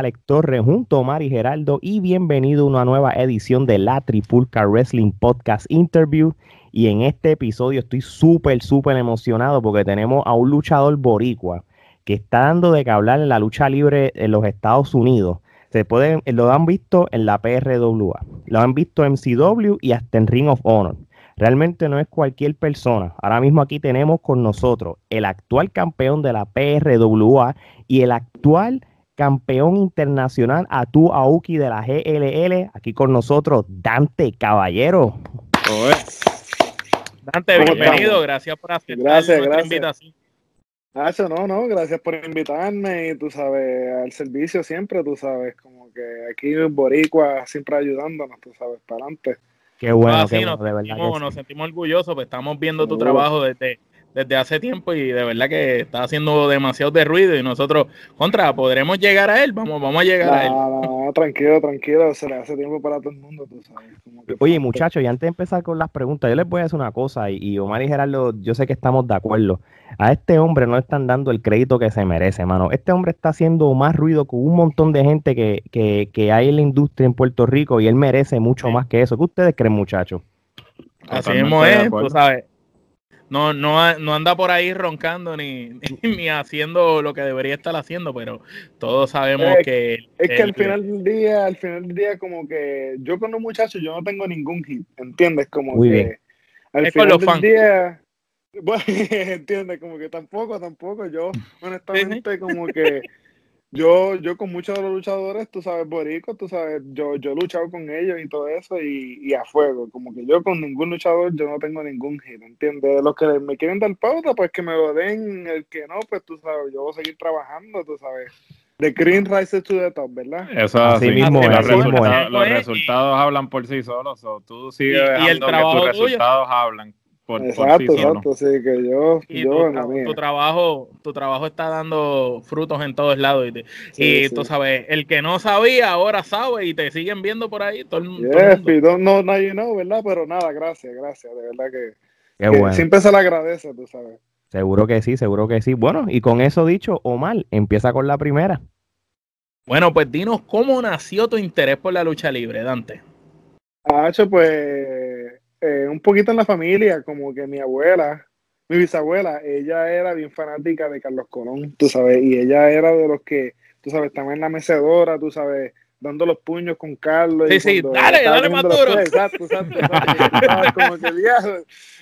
Alex Torres junto a Omar y Geraldo y bienvenido a una nueva edición de la Tripulca Wrestling Podcast Interview. Y en este episodio estoy súper, súper emocionado porque tenemos a un luchador boricua que está dando de que hablar en la lucha libre en los Estados Unidos. Se pueden, lo han visto en la PRWA, lo han visto en CW y hasta en Ring of Honor. Realmente no es cualquier persona. Ahora mismo aquí tenemos con nosotros el actual campeón de la PRWA y el actual campeón internacional Atu Aoki de la GLL. Aquí con nosotros Dante Caballero. Dante, bienvenido. Gracias por aceptar gracias, nuestra invitación. No, no, gracias por invitarme y tú sabes, al servicio siempre, tú sabes, como que aquí en Boricua siempre ayudándonos, tú sabes, para adelante. Qué bueno, nos, sentimos, nos sentimos orgullosos, pues estamos viendo tu trabajo desde, desde hace tiempo y de verdad que está haciendo demasiado de ruido y nosotros, contra, podremos llegar a él, vamos, vamos a llegar a él. No, tranquilo, tranquilo, se le hace tiempo para todo el mundo, tú sabes. Oye, muchachos, y antes de empezar con las preguntas, yo les voy a decir una cosa, y, Omar y Gerardo, yo sé que estamos de acuerdo. A este hombre no le están dando el crédito que se merece, mano. Este hombre está haciendo más ruido con un montón de gente que, que, que hay en la industria en Puerto Rico y él merece mucho más que eso. ¿Qué ustedes creen, muchachos? Así mismo es, tú sabes no, no, no anda por ahí roncando ni, ni, haciendo lo que debería estar haciendo, pero todos sabemos que... Es que al final del día, al final del día, como que yo con los muchachos, yo no tengo ningún hit, ¿entiendes? Como que al final del día... Bueno, entiendes, como que tampoco, tampoco, yo honestamente como que yo, yo con muchos de los luchadores, tú sabes, boricos, tú sabes, yo, yo he luchado con ellos y todo eso y, a fuego. Como que yo con ningún luchador, yo no tengo ningún hit, ¿entiendes? Los que me quieren dar pauta, pues que me lo den. El que no, pues tú sabes, yo voy a seguir trabajando, tú sabes. De Green Rises to the Top, ¿verdad? Eso así, mismo, los, resultados, los resultados hablan por sí solos. O tú sigues y, el trabajo que tus resultados hablan exacto, exacto, sí, que yo, yo tu, trabajo, tu trabajo está dando frutos en todos lados y, tú sabes, el que no sabía ahora sabe y te siguen viendo por ahí todo el, mundo. no, nadie no, ¿verdad? Pero nada, gracias, gracias, de verdad que, siempre se le agradece, tú sabes. Seguro que sí, seguro que sí. Bueno, y con eso dicho, Omar, empieza con la primera. Bueno, pues dinos cómo nació tu interés por la lucha libre, Dante. Ah, pues eh, un poquito en la familia, como que mi abuela, mi bisabuela, ella era bien fanática de Carlos Colón, tú sabes, y ella era de los que, tú sabes, estaba en la mecedora, tú sabes, dando los puños con Carlos. Sí, sí, dale, dale más duro. Exacto, exacto, como que el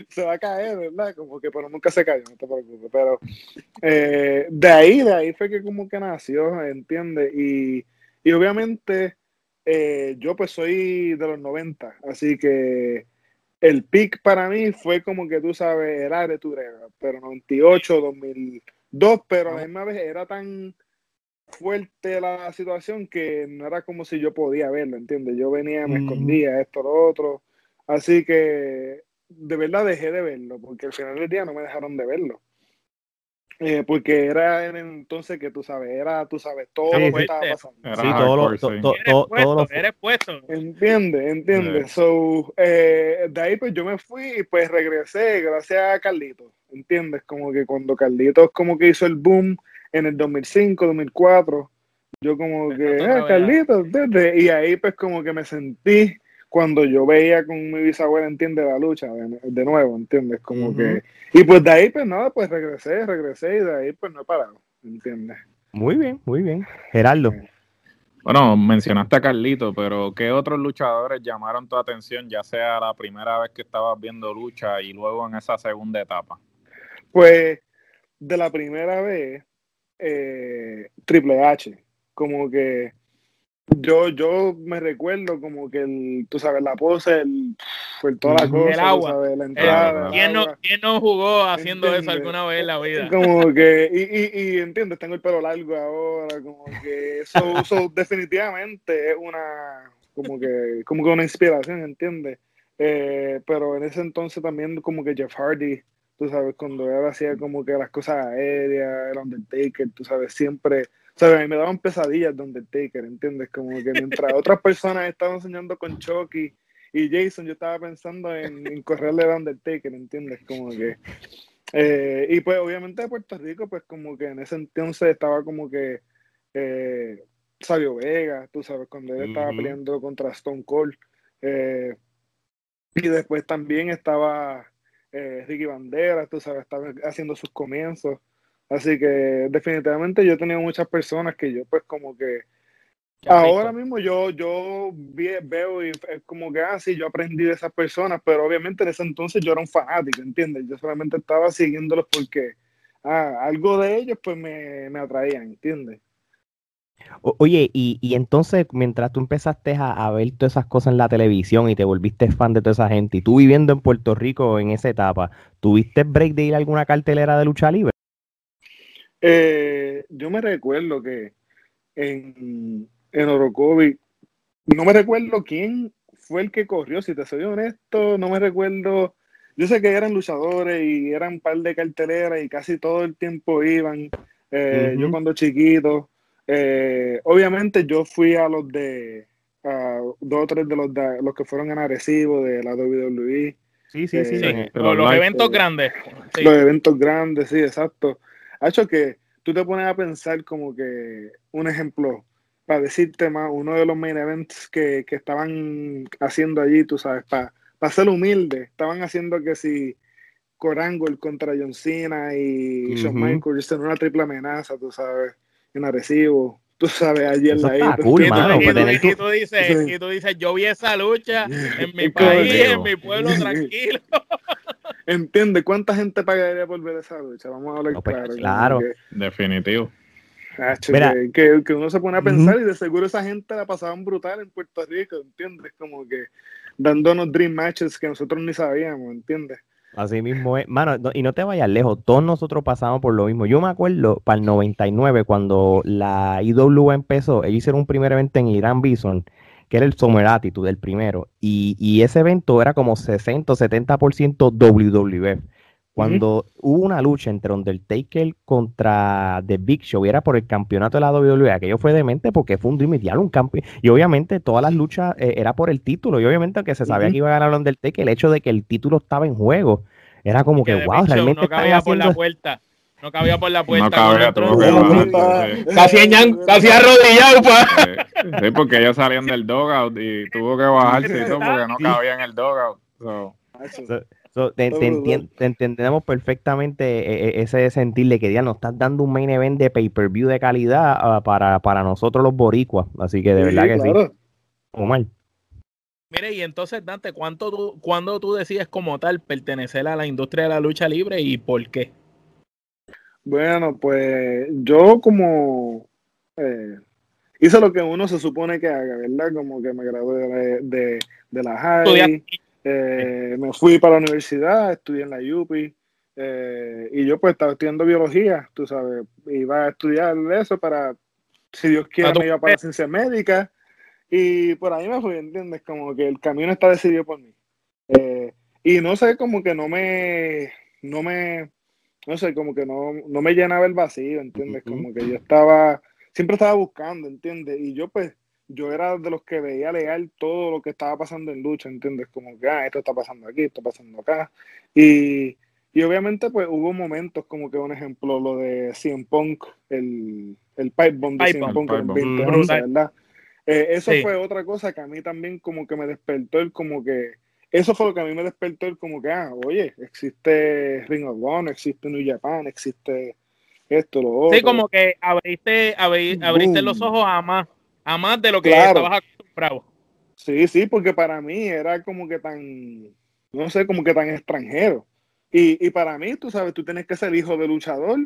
se va a caer, ¿verdad? Como que, pero nunca se cayó, no te preocupes. Pero eh, de ahí, de ahí fue que como que nació, ¿entiendes? Y, y obviamente eh, yo pues soy de los 90, así que el pick para mí fue como que tú sabes, era de tu pero 98, 2002, pero a la misma vez era tan fuerte la situación que no era como si yo podía verlo, ¿entiendes? Yo venía, me escondía, esto, lo otro. Así que de verdad dejé de verlo, porque al final del día no me dejaron de verlo. Eh, porque era en entonces que tú sabes, era, tú sabes, todo lo que estaba pasando. Sí, todo lo, todo, todo, eres puesto. Entiende, entiende. So, eh, de ahí pues yo me fui y pues regresé gracias a Carlitos, ¿entiendes? Como que cuando Carlitos como que hizo el boom en el 2005, 2004, yo como que, ah, Carlitos, y ahí pues como que me sentí cuando yo veía con mi bisabuela, entiende la lucha de, nuevo, ¿entiendes? Como que. Y pues de ahí, pues nada, pues regresé, regresé y de ahí, pues no he parado, ¿entiendes? Muy bien, muy bien. Gerardo. Bueno, mencionaste a Carlito, pero ¿qué otros luchadores llamaron tu atención, ya sea la primera vez que estabas viendo lucha y luego en esa segunda etapa? Pues de la primera vez, eh, Triple H, como que yo, yo me recuerdo como que el, tú sabes, la pose, el, toda la cosa, el agua. la entrada. ¿Quién, no, ¿Quién, no, jugó haciendo eso alguna vez en la vida? Como que, y, y, y entiendes, tengo el pelo largo ahora, como que eso, eso definitivamente es una, como que, como que una inspiración, ¿entiendes? Eh, pero en ese entonces también como que Jeff Hardy, tú sabes, cuando él hacía como que las cosas aéreas, el Undertaker, tú sabes, siempre sea, a mí me daban pesadillas de Undertaker, ¿entiendes? Como que mientras otras personas estaban soñando con Chucky y Jason, yo estaba pensando en, correrle a Undertaker, ¿entiendes? Como que... Eh, y pues obviamente de Puerto Rico, pues como que en ese entonces estaba como que eh, Sabio Vega, tú sabes, cuando él estaba peleando contra Stone Cold. eh, y después también estaba eh, Ricky Bandera, tú sabes, estaba haciendo sus comienzos. Así que definitivamente yo he tenido muchas personas que yo pues como que ¿Qué has ahora mismo yo, yo veo y es como que, ah, sí, yo aprendí de esas personas, pero obviamente en ese entonces yo era un fanático, ¿entiendes? Yo solamente estaba siguiéndolos porque ah, algo de ellos pues me, me atraían, ¿entiendes? O- Oye, y, y entonces, mientras tú empezaste a, a ver todas esas cosas en la televisión y te volviste fan de toda esa gente, y tú viviendo en Puerto Rico en esa etapa, ¿tuviste break de ir a alguna cartelera de lucha libre? Eh, yo me recuerdo que en, en Orocovi, no me recuerdo quién fue el que corrió, si te soy honesto, no me recuerdo. Yo sé que eran luchadores y eran un par de carteleras y casi todo el tiempo iban. Eh, Yo cuando chiquito, eh, obviamente yo fui a los de, a dos o tres de los, de, los que fueron en Arecibo de la WWE. Sí, sí, Sí, sí, en- pero los, eventos eh, grandes. Sí. los eventos grandes, sí, exacto. Ha hecho que tú te pones a pensar como que un ejemplo, para decirte más, uno de los main events que, que estaban haciendo allí, tú sabes, para ser humilde, estaban haciendo que si Corangle contra John Cena y Shawn Ujú. Michaels en una triple amenaza, tú sabes, en Arecibo, tú sabes, allí en la isla, cool, Y tú, mano, y tú- y tu- tú dices, Sí. y tú dices, yo vi esa lucha en mi país, correcto. en mi pueblo, tranquilo. ¿Entiendes? ¿Cuánta gente pagaría por ver esa lucha? Vamos a hablar No, pues, claro. claro. que- Definitivo. Hacho, Mira. que, que- que uno se pone a pensar y de seguro esa gente la pasaban brutal en Puerto Rico, ¿entiendes? Como que dándonos dream matches que nosotros ni sabíamos, ¿entiendes? Así mismo es. Mano, no- y no te vayas lejos, todos nosotros pasamos por lo mismo. Yo me acuerdo para el 99, cuando la IWA empezó, ellos hicieron un primer evento en Irán Bison, que era el Summer Attitude, el primero. Y, y ese evento era como 60 o 70% WWF. Cuando hubo una lucha entre Undertaker contra The Big Show, y era por el campeonato de la WWE, aquello fue demente porque fue un Dream un campeón. Y obviamente todas las luchas eh, era por el título, y obviamente aunque se sabía que iba a ganar Undertaker, el hecho de que el título estaba en juego, era como que, The wow, Big Show realmente no cabía por la puerta. No cabía por la puerta. No cabía, que. Casi, en- casi arrodillado, pa. Sí, porque ellos salían del dogout y tuvo que bajarse y todo porque no cabía en el dogout. So, Hacho, So- so, te, Todo te brutal. entien- te entendemos perfectamente eh, eh, ese sentir de que ya nos estás dando un main event de pay-per-view de calidad ah, para, para nosotros los boricuas. Así que de sí, verdad que sí. claro. Omar. Mire, y entonces, Dante, ¿cuánto tú, ¿cuándo tú decides como tal pertenecer a la industria de la lucha libre y por qué? Bueno, pues yo como eh, hice lo que uno se supone que haga, ¿verdad? Como que me gradué de, de, de la high, eh, me fui para la universidad, estudié en la UPI eh, y yo pues estaba estudiando biología, tú sabes, iba a estudiar eso para, si Dios quiere, me iba para la ciencia médica y por ahí me fui, ¿entiendes? Como que el camino está decidido por mí. Eh, y no sé, como que no me, no me, no sé, como que no, no me llenaba el vacío, ¿entiendes? Como que yo estaba, siempre estaba buscando, ¿entiendes? Y yo pues, yo era de los que veía legal todo lo que estaba pasando en lucha, ¿entiendes? Como que, ah, esto está pasando aquí, esto está pasando acá. Y, y obviamente pues hubo momentos como que un ejemplo, lo de CM Punk, el, el pipe bomb de Pipe CM bomb. Punk en Pipe bomb. 2011, Brutal. ¿verdad? Eh, eso Sí. fue otra cosa que a mí también como que me despertó el como que eso fue lo que a mí me despertó el como que, ah, oye, existe Ring of Honor, existe New Japan, existe esto, lo otro. Sí, como que abriste, abri- abriste Boom. los ojos a más, a más de lo que Claro. estabas acostumbrado. Sí, sí, porque para mí era como que tan, no sé, como que tan extranjero. Y, y para mí, tú sabes, tú tienes que ser hijo de luchador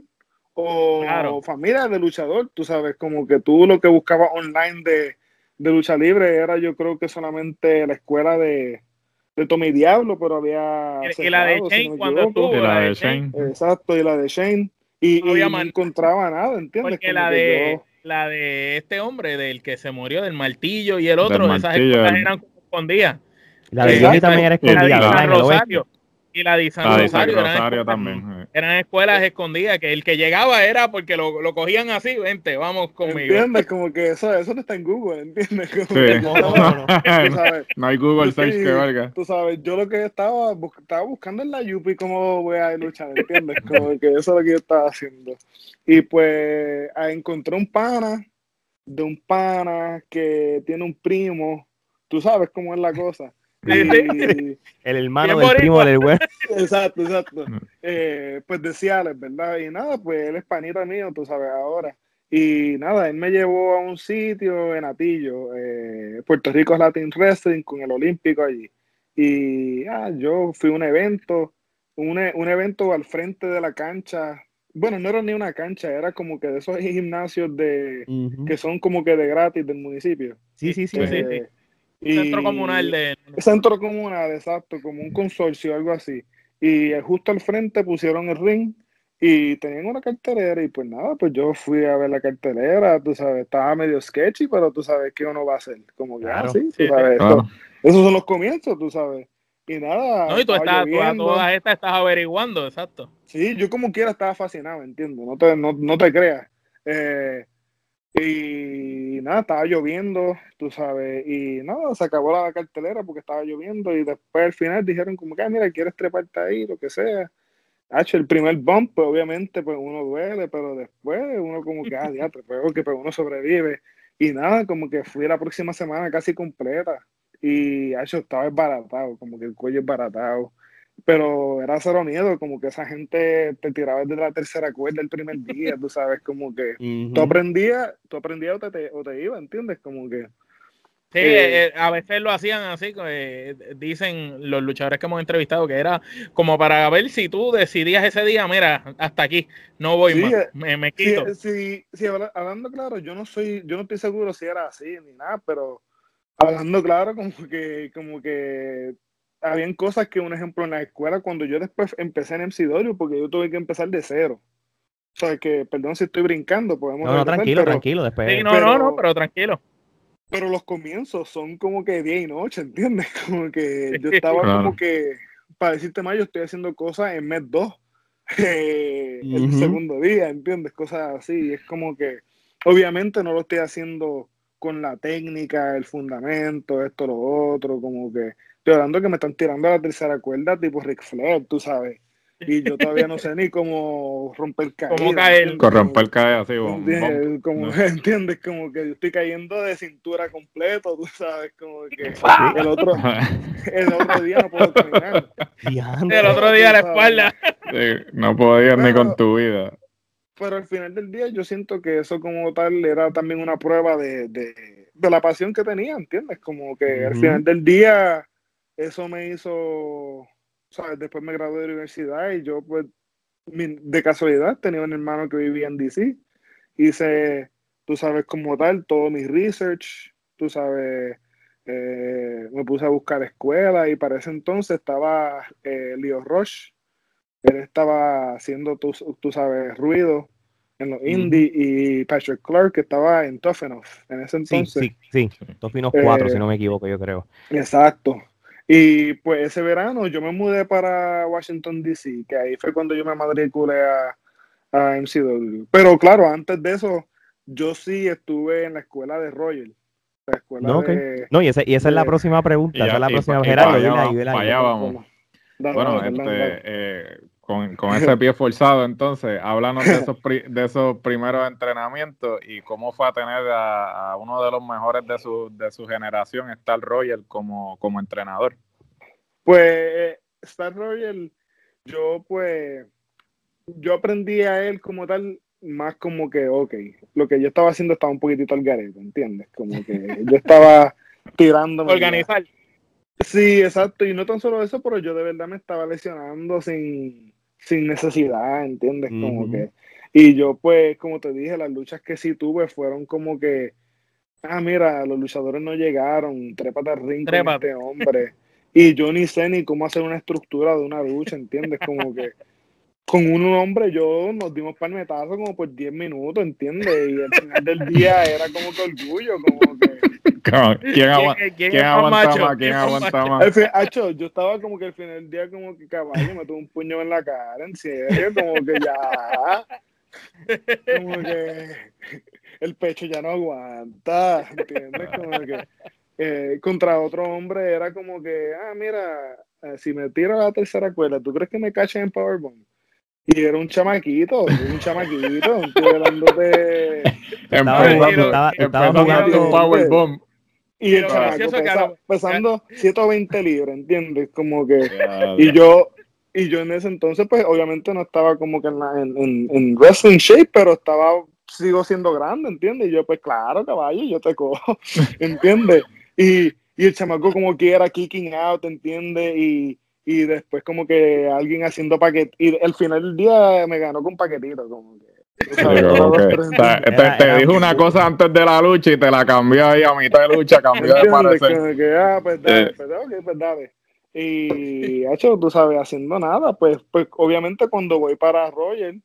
o Claro. familia de luchador, tú sabes, como que tú lo que buscabas online de, de lucha libre era yo creo que solamente la escuela de, de Tommy Diablo, pero había... Y, y la de si Shane no cuando estuvo, y la la de de Shane, Shane. Exacto, y la de Shane. Y, No había y no encontraba nada, ¿entiendes? porque Como la de, yo- la de este hombre, del que se murió, del martillo y el otro, esas escuelas eran escondidas. La de. Johnny también era escondida, Y la de San La de San Rosario, eran Rosario escuelas- también. eh. eran escuelas escondidas, que el que llegaba era porque lo, lo cogían así, vente, vamos conmigo. ¿Entiendes? Como que eso, eso no está en Google, ¿entiendes? Como Sí. que No, no, no. No hay Google Search sí, que valga. Tú sabes, yo lo que estaba, bus- estaba buscando en la Yupi cómo voy a luchar, ¿entiendes? Como que eso es lo que yo estaba haciendo. Y pues ah, encontré un pana de un pana que tiene un primo, tú sabes cómo es la cosa. El hermano del primo del güey. Exacto, exacto. Eh, pues de Ciales, ¿verdad? Y nada, pues él es panita mío, tú sabes, ahora. Y nada, él me llevó a un sitio en Atillo, eh, Puerto Rico Latin Wrestling, con el Olímpico allí. Y ah, yo fui a un evento, un, e- un evento al frente de la cancha. Bueno, no era ni una cancha, era como que de esos gimnasios de Ujú. que son como que de gratis del municipio. Sí, sí, sí. Sí, sí, Centro comunal de. Centro comunal, exacto, como un consorcio, algo así. Y eh, justo al frente pusieron el ring y tenían una cartelera y pues nada, pues yo fui a ver la cartelera, tú sabes, estaba medio sketchy, pero tú sabes qué uno va a hacer. Como que, Claro. ah, sí, tú Sí, esto- Claro. esos son los comienzos, tú sabes. Y nada, No, y tú estás, tú a todas estas estás averiguando, exacto. Sí, yo como quiera estaba fascinado, entiendo, no te, no, no te creas. Eh, y nada, estaba lloviendo, tú sabes, y nada, se acabó la cartelera porque estaba lloviendo y después al final dijeron como que, "Ah, mira, quieres treparte ahí, lo que sea. Hacho, el primer bump, pues obviamente, pues uno duele, pero después uno como que, ah, diatre, pues ok, pues uno sobrevive. Y nada, como que fui la próxima semana casi completa y, hacho, estaba esbaratado, como que el cuello esbaratado pero era cero miedo, como que esa gente te tiraba desde la tercera cuerda el primer día, tú sabes, como que Ujú. tú aprendías, tú aprendías o te, te- o te iba, ¿entiendes? Como que, Sí, Eh, eh, a veces lo hacían así, eh, dicen los luchadores que hemos entrevistado que era como para ver si tú decidías ese día, mira, hasta aquí, no voy Sí, más, eh, me, me quito. si, si habla- hablando claro, yo no soy, yo no estoy seguro si era así ni nada, pero hablando claro, como que, como que habían cosas que, un ejemplo, en la escuela, cuando yo después empecé en MCW, porque yo tuve que empezar de cero. O sea, que, perdón si estoy brincando, podemos No, no, regresar, tranquilo, pero- tranquilo. Después. Sí, no, pero- no, no, pero tranquilo. pero los comienzos son como que día y noche, ¿entiendes? Como que yo estaba Claro. como que, para decirte más, yo estoy haciendo cosas en mes 2, el Ujú. segundo día, ¿entiendes? Cosas así, y es como que, obviamente no lo estoy haciendo con la técnica, el fundamento, esto, lo otro, como que, estoy hablando que me están tirando a la tercera cuerda tipo Ric Flair, tú sabes, y yo todavía no sé ni cómo romper caída. Cómo caer. ¿entiendes? Con Como- romper cae así, bom, bom. ¿Entiendes? Como, No. ¿Entiendes? Como que yo estoy cayendo de cintura completo, tú sabes, como que el otro, el otro día no puedo caminar. El otro día a la espalda. Sí, no podías ni Pero- con tu vida. Pero al final del día yo siento que eso como tal era también una prueba de, de, de la pasión que tenía, ¿entiendes? Como que al final del día eso me hizo, ¿sabes? Después me gradué de la universidad y yo pues de casualidad tenía un hermano que vivía en DC. Hice, tú sabes, como tal, todo mi research, tú sabes, eh, me puse a buscar escuela y para ese entonces estaba eh, Leo Roche. Él estaba haciendo, tú, tú sabes, ruido en los indie y Patrick Clark que estaba en Tough Enough en ese Sí, entonces. sí, sí. Tofinos 4, Eh, si no me equivoco, yo creo. Exacto. Y pues ese verano yo me mudé para Washington, D.C., que ahí fue cuando yo me matriculé a, a MCW. Pero claro, antes de eso, yo sí estuve en la escuela de Royal. La escuela No, de... No, y, ese- y esa es la próxima pregunta. Y esa es la próxima. Gerardo, allá vamos. Bueno, este, eh, con, con ese pie forzado, entonces, háblanos de esos, pri- de esos primeros entrenamientos y cómo fue a tener a, a uno de los mejores de su, de su generación, Star Royal, como, como entrenador. Pues eh, Star Royal, yo pues, yo aprendí a él como tal, más como que, ok, lo que yo estaba haciendo estaba un poquitito al garete, ¿entiendes? Como que yo estaba tirándome. Organizar. Sí, exacto, y no tan solo eso, pero yo de verdad me estaba lesionando sin, sin necesidad, ¿entiendes? Como que, y yo pues, como te dije, las luchas que sí tuve fueron como que, ah, mira, los luchadores no llegaron, trépate al ring con este hombre, y yo ni sé ni cómo hacer una estructura de una lucha, ¿entiendes? Como que con un hombre yo nos dimos palmetazo como por 10 minutos, ¿entiendes? Y al final del día era como que orgullo, como que... ¿Quién, agua- ¿Quién, aguanta macho? más? ¿Quién aguanta macho? más? Fin- acho, yo estaba como que al final del día como que caballo me tuvo un puño en la cara, en serio, como que ya, como que el pecho ya no aguanta, ¿entiendes? Como que eh, contra otro hombre era como que, ah, mira, eh, si me tiro a la tercera cuerda, ¿tú crees que me cachen en Powerbomb? Y era un chamaquito, un chamaquito, estoy hablando de... Estaba jugando, estaba, estaba jugando Powerbomb. Y el chamaco que pesa- pesando 120 libras, ¿entiendes? Como que... Y yo, y yo en ese entonces, pues obviamente no estaba como que en, la- en, en- en wrestling shape, pero estaba, sigo siendo grande, ¿entiendes? Y yo, pues claro, caballo, yo te cojo, ¿entiendes? Y, y el chamaco como quiera, kicking out, ¿entiendes? Y, y después como que alguien haciendo paquet y al final del día me ganó con paquetito, como que... te, Era- te era- dijo una cosa antes de la lucha y te la cambió ahí a mitad de lucha, cambió de parecer. Que, ah, pues dale, Eh. pues pues dale. Y, hecho, tú sabes, haciendo nada, pues, pues obviamente cuando voy para Roger,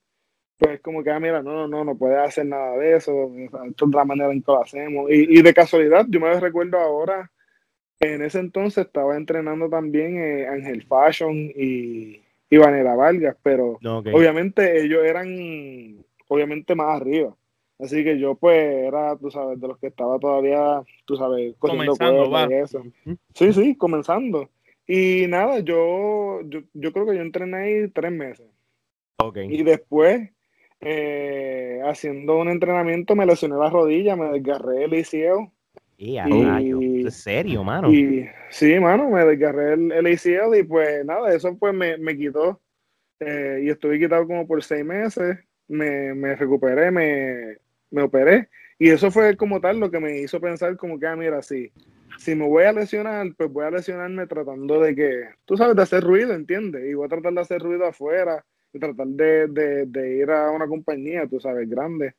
pues como que, ah, mira, no, no, no, no puedes hacer nada de eso, esto es la manera en que lo hacemos. Y, y de casualidad, yo me recuerdo ahora, en ese entonces estaba entrenando también eh, Ángel Fashion y, y Vanessa Vargas, pero obviamente ellos eran obviamente más arriba. Así que yo pues era, tú sabes, de los que estaba todavía, tú sabes, cogiendo cuerda y eso. Sí, sí, comenzando. Y nada, yo, yo, yo creo que yo entrené ahí tres meses. Ok. Y después, eh, haciendo un entrenamiento, me lesioné la rodilla, me desgarré el ACL. Y a y- ¿Es serio, mano? Y sí, mano, me desgarré el, el y pues nada, eso pues me, me quitó. Eh, y estuve quitado como por seis meses. Me, me recuperé, me, me operé. Y eso fue como tal lo que me hizo pensar como que, ah, mira, sí, si me voy a lesionar, pues voy a lesionarme tratando de que, tú sabes, de hacer ruido, ¿entiendes? Y voy a tratar de hacer ruido afuera y tratar de, de, de ir a una compañía, tú sabes, grande.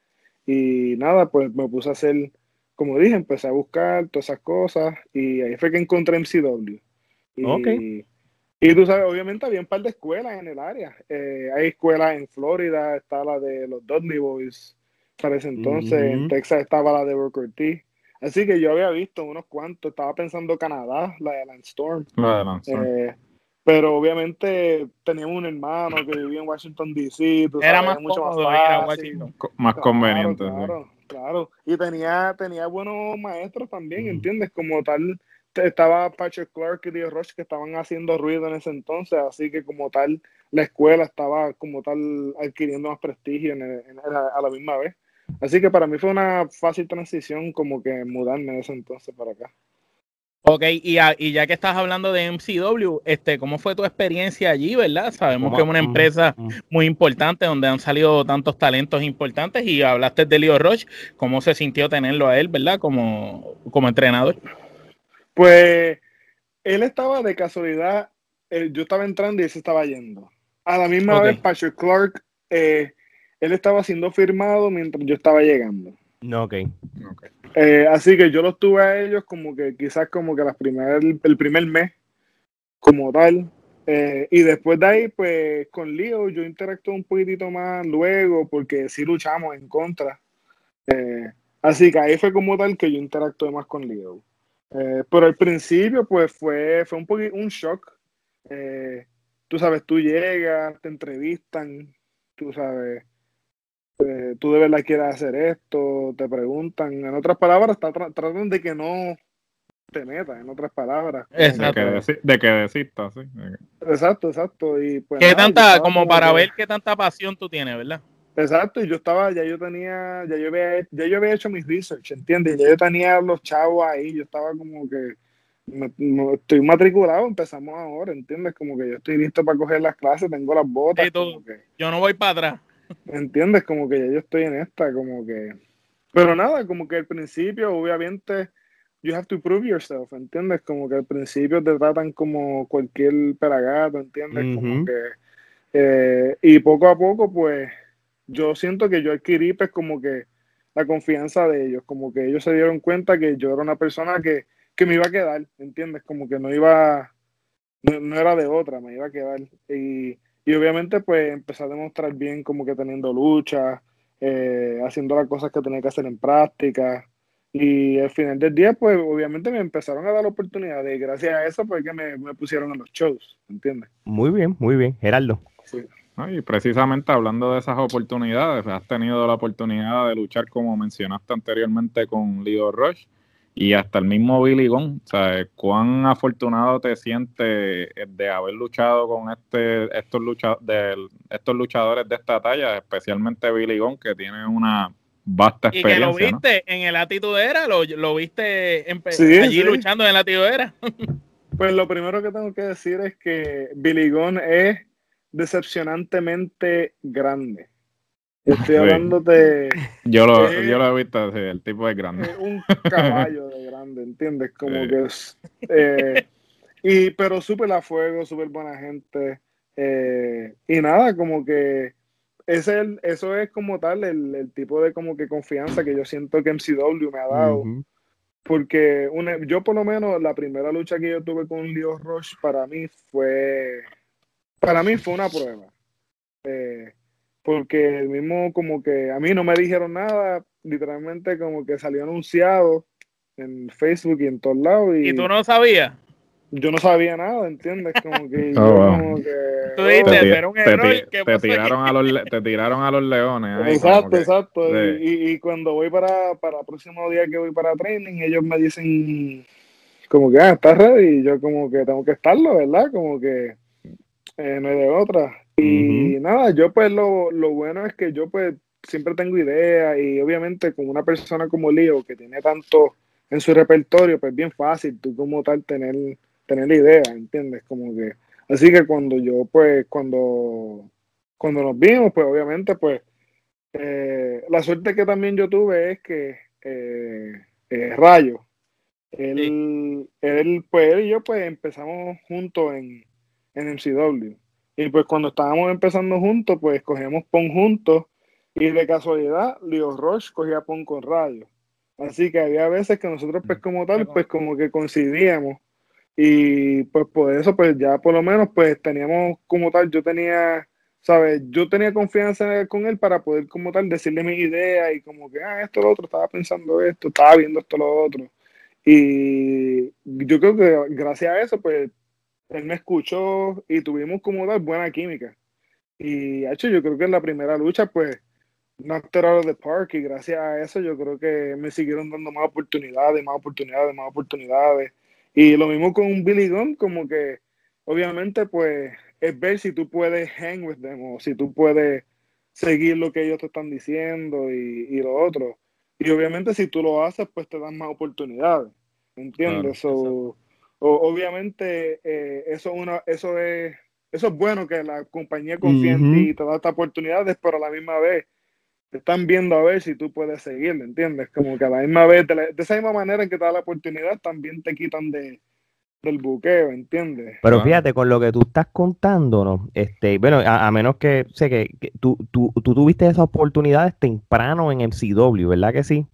Y nada, pues me puse a hacer como dije, empecé a buscar todas esas cosas y ahí fue que encontré MCW. Y. y tú sabes, obviamente había un par de escuelas en el área. Eh, hay escuelas en Florida, está la de los Dudley Boys para ese entonces, en. Texas estaba la de Booker T. Así que yo había visto unos cuantos, estaba pensando Canadá, la de Lance Storm. Lo de Lanzón. Eh, pero obviamente teníamos un hermano que vivía en Washington DC. tú Era sabes, más mucho cómodo ir a fácil. Washington. Co- más Claro, conveniente. sí. Claro, claro. Y tenía, tenía buenos maestros también. ¿entiendes? Como tal, estaba Patrick Clark y Leo Roche que estaban haciendo ruido en ese entonces, así que como tal, la escuela estaba como tal adquiriendo más prestigio en el- en- a la- a la misma vez. Así que para mí fue una fácil transición como que mudarme en ese entonces para acá. Ok, y, a- y ya que estás hablando de MCW, este, ¿cómo fue tu experiencia allí, verdad? Sabemos que es una empresa muy importante donde han salido tantos talentos importantes y hablaste de Leo Roche, ¿cómo se sintió tenerlo a él, verdad? Como, como entrenador. Pues él estaba de casualidad, eh, yo estaba entrando y él se estaba yendo. A la misma vez, Patrick Clark, eh, él estaba siendo firmado mientras yo estaba llegando. No, ok. Ok. Eh, así que yo los tuve a ellos como que quizás como que las primer, el primer mes como tal. Eh, y después de ahí, pues con Leo yo interactué un poquitito más luego porque sí luchamos en contra. Eh, así que ahí fue como tal que yo interactué más con Leo. Eh, pero al principio, pues fue, fue un poquito un shock. Eh, tú sabes, tú llegas, te entrevistan, tú sabes, eh, tú de verdad quieres hacer esto, te preguntan. En otras palabras, tra- tra- tratan de que no te metas, en otras palabras. Exacto. de que desista, sí. Exacto, exacto. Y pues, ¿Qué nada, yo tanta, como para que- ver qué tanta pasión tú tienes, verdad? Exacto, y yo estaba, ya yo tenía, ya yo había, ya yo había hecho mis research, ¿entiendes? Ya yo tenía los chavos ahí, yo estaba como que, me- me- estoy matriculado, empezamos ahora, ¿entiendes? Como que yo estoy listo para coger las clases, tengo las botas, Sí, tú- como que, Yo no voy para atrás. ¿entiendes? Como que ya yo estoy en esta, como que, pero nada, como que al principio, obviamente, you have to prove yourself, ¿entiendes? Como que al principio te tratan como cualquier pelagato, ¿entiendes? Como que, eh, y poco a poco, pues, yo siento que yo adquirí, pues, como que la confianza de ellos, como que ellos se dieron cuenta que yo era una persona que, que me iba a quedar, ¿entiendes? Como que no iba, no, no era de otra, me iba a quedar. Y, y obviamente, pues, empecé a demostrar bien como que teniendo lucha, eh, haciendo las cosas que tenía que hacer en práctica. Y al final del día, pues, obviamente me empezaron a dar oportunidades y gracias a eso, pues, que me, me pusieron en los shows, ¿entiendes? Muy bien, muy bien. Gerardo. ¿No? Y precisamente hablando de esas oportunidades, has tenido la oportunidad de luchar, como mencionaste anteriormente, con Leo Rush. y hasta el mismo Billy Gunn, ¿sabes? ¿Cuán afortunado te sientes de haber luchado con este estos, de, estos luchadores de esta talla, especialmente Billy Gunn, que tiene una vasta experiencia? Y que lo viste en el Atitudera, lo, lo viste allí luchando en el Atitudera. pues lo primero que tengo que decir es que Billy Gunn es decepcionantemente grande. Estoy hablando de. Yo lo, yo lo he visto, el tipo es grande. un caballo de grande, ¿entiendes? Como que es. Eh, y, pero súper a fuego, súper buena gente. Eh, y nada, como que. Ese, eso es como tal el, tipo de como que confianza que yo siento que MCW me ha dado. Porque una, yo por lo menos la primera lucha que yo tuve con Leo Roche para mí fue para mí fue una prueba. Eh, porque el mismo como que a mí no me dijeron nada, literalmente como que salió anunciado en Facebook y en todos lados. ¿Y, tú no sabías? Yo no sabía nada, ¿entiendes? Como que, oh, Tú dijiste, te, un te, tiraron a los, te tiraron a los leones. exacto, exacto. Y, y, cuando voy para, para el próximo día que voy para training, ellos me dicen como que, ah, ¿estás ready? Y yo como que tengo que estarlo, ¿verdad? Como que eh, no hay de otra. Y nada, yo pues lo, lo, bueno es que yo pues siempre tengo ideas y obviamente con una persona como Leo que tiene tanto en su repertorio, pues bien fácil tú como tal tener, tener ideas, ¿entiendes? Como que, así que cuando yo pues, cuando, cuando nos vimos, pues obviamente pues eh, la suerte que también yo tuve es que eh, eh Rayo, él, él, pues él y yo pues empezamos juntos en, en MCW. Y pues cuando estábamos empezando juntos, pues cogíamos PON juntos y de casualidad Leo Roche cogía PON con Radio. Así que había veces que nosotros pues como tal, pues como que coincidíamos. Y pues por eso pues ya por lo menos pues teníamos como tal, yo tenía, ¿sabes? Yo tenía confianza con él para poder como tal decirle mi idea y como que, ah, esto, lo otro, estaba pensando esto, estaba viendo esto, lo otro. Y yo creo que gracias a eso pues él me escuchó y tuvimos como una buena química. Y hecho, yo creo que en la primera lucha, pues, knocked out of the park y gracias a eso yo creo que me siguieron dando más oportunidades, más oportunidades, más oportunidades. Y lo mismo con un Billy Gunn, como que obviamente pues es ver si tú puedes hang with them o si tú puedes seguir lo que ellos te están diciendo y, y lo otro. Y obviamente si tú lo haces, pues te dan más oportunidades. ¿Entiendes? Obviamente eh, eso, una, eso, es, eso es bueno que la compañía confíe en ti y te da estas oportunidades, pero a la misma vez te están viendo a ver si tú puedes seguir, ¿entiendes? Como que a la misma vez, de, esa misma manera en que te da la oportunidad, también te quitan de, del buqueo, ¿entiendes? Pero fíjate, con lo que tú estás contando, ¿no? Este, bueno, a, menos que, sé que, tú, tú, tú, tuviste esas oportunidades temprano en MCW, ¿verdad que sí?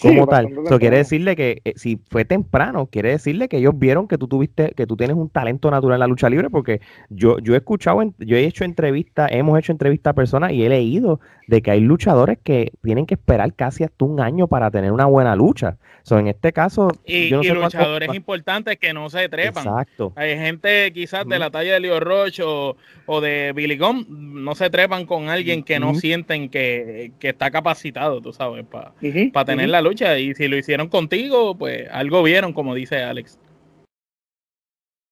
Como tal. Eso quiere decirle que eh, si fue temprano, quiere decirle que ellos vieron que tú tuviste, que tú tienes un talento natural en la lucha libre, porque yo, yo he escuchado, yo he hecho entrevistas, hemos hecho entrevistas a personas y he leído de que hay luchadores que tienen que esperar casi hasta un año para tener una buena lucha. So, en este caso, y, yo luchadores importantes que no se trepan. Exacto. Hay gente quizás de la talla de Leo Roche o, de Billy Gum, no se trepan con alguien que no sienten que, está capacitado, tú sabes, para tener la lucha. Y si lo hicieron contigo, pues algo vieron, como dice Alex.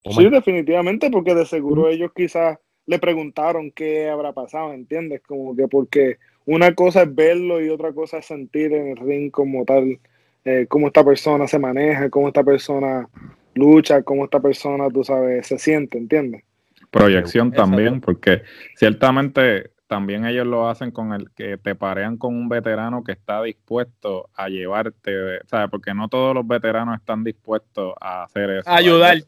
Sí, definitivamente, porque de seguro ellos quizás le preguntaron qué habrá pasado, ¿entiendes? Como que porque una cosa es verlo y otra cosa es sentir en el ring como tal, eh, cómo esta persona se maneja, cómo esta persona lucha, cómo esta persona, tú sabes, se siente, ¿entiendes? Proyección también, porque ciertamente también ellos lo hacen con el que te parean con un veterano que está dispuesto a llevarte, ¿sabes? Porque no todos los veteranos están dispuestos a hacer eso. ayudar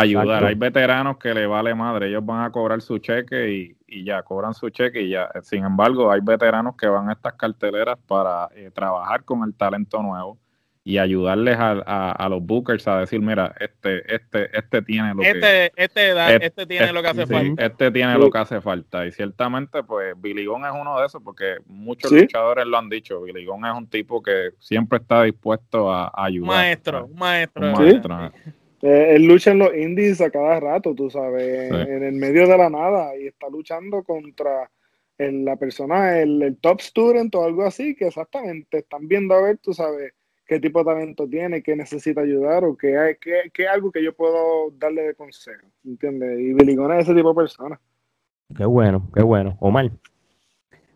ayudar. Hay veteranos que le vale madre, ellos van a cobrar su cheque y, y, ya, cobran su cheque y ya. Sin embargo, hay veteranos que van a estas carteleras para eh, trabajar con el talento nuevo y ayudarles a, a, los bookers a decir, mira, este, este, este tiene lo este, que... Este, este, este tiene lo que hace falta. Este tiene lo que hace falta. Y ciertamente, pues, Billy Gunn es uno de esos, porque muchos luchadores lo han dicho. Billy Gunn es un tipo que siempre está dispuesto a, ayudar. Maestro, maestro. maestro. Eh, él lucha en los indies a cada rato, tú sabes, en, el medio de la nada y está luchando contra la persona, el, top student o algo así, que exactamente están viendo a ver, tú sabes, qué tipo de talento tiene, qué necesita ayudar o qué, qué, qué algo que yo puedo darle de consejo, ¿entiendes? Y Billy es ese tipo de persona. Qué bueno, qué bueno. Omar.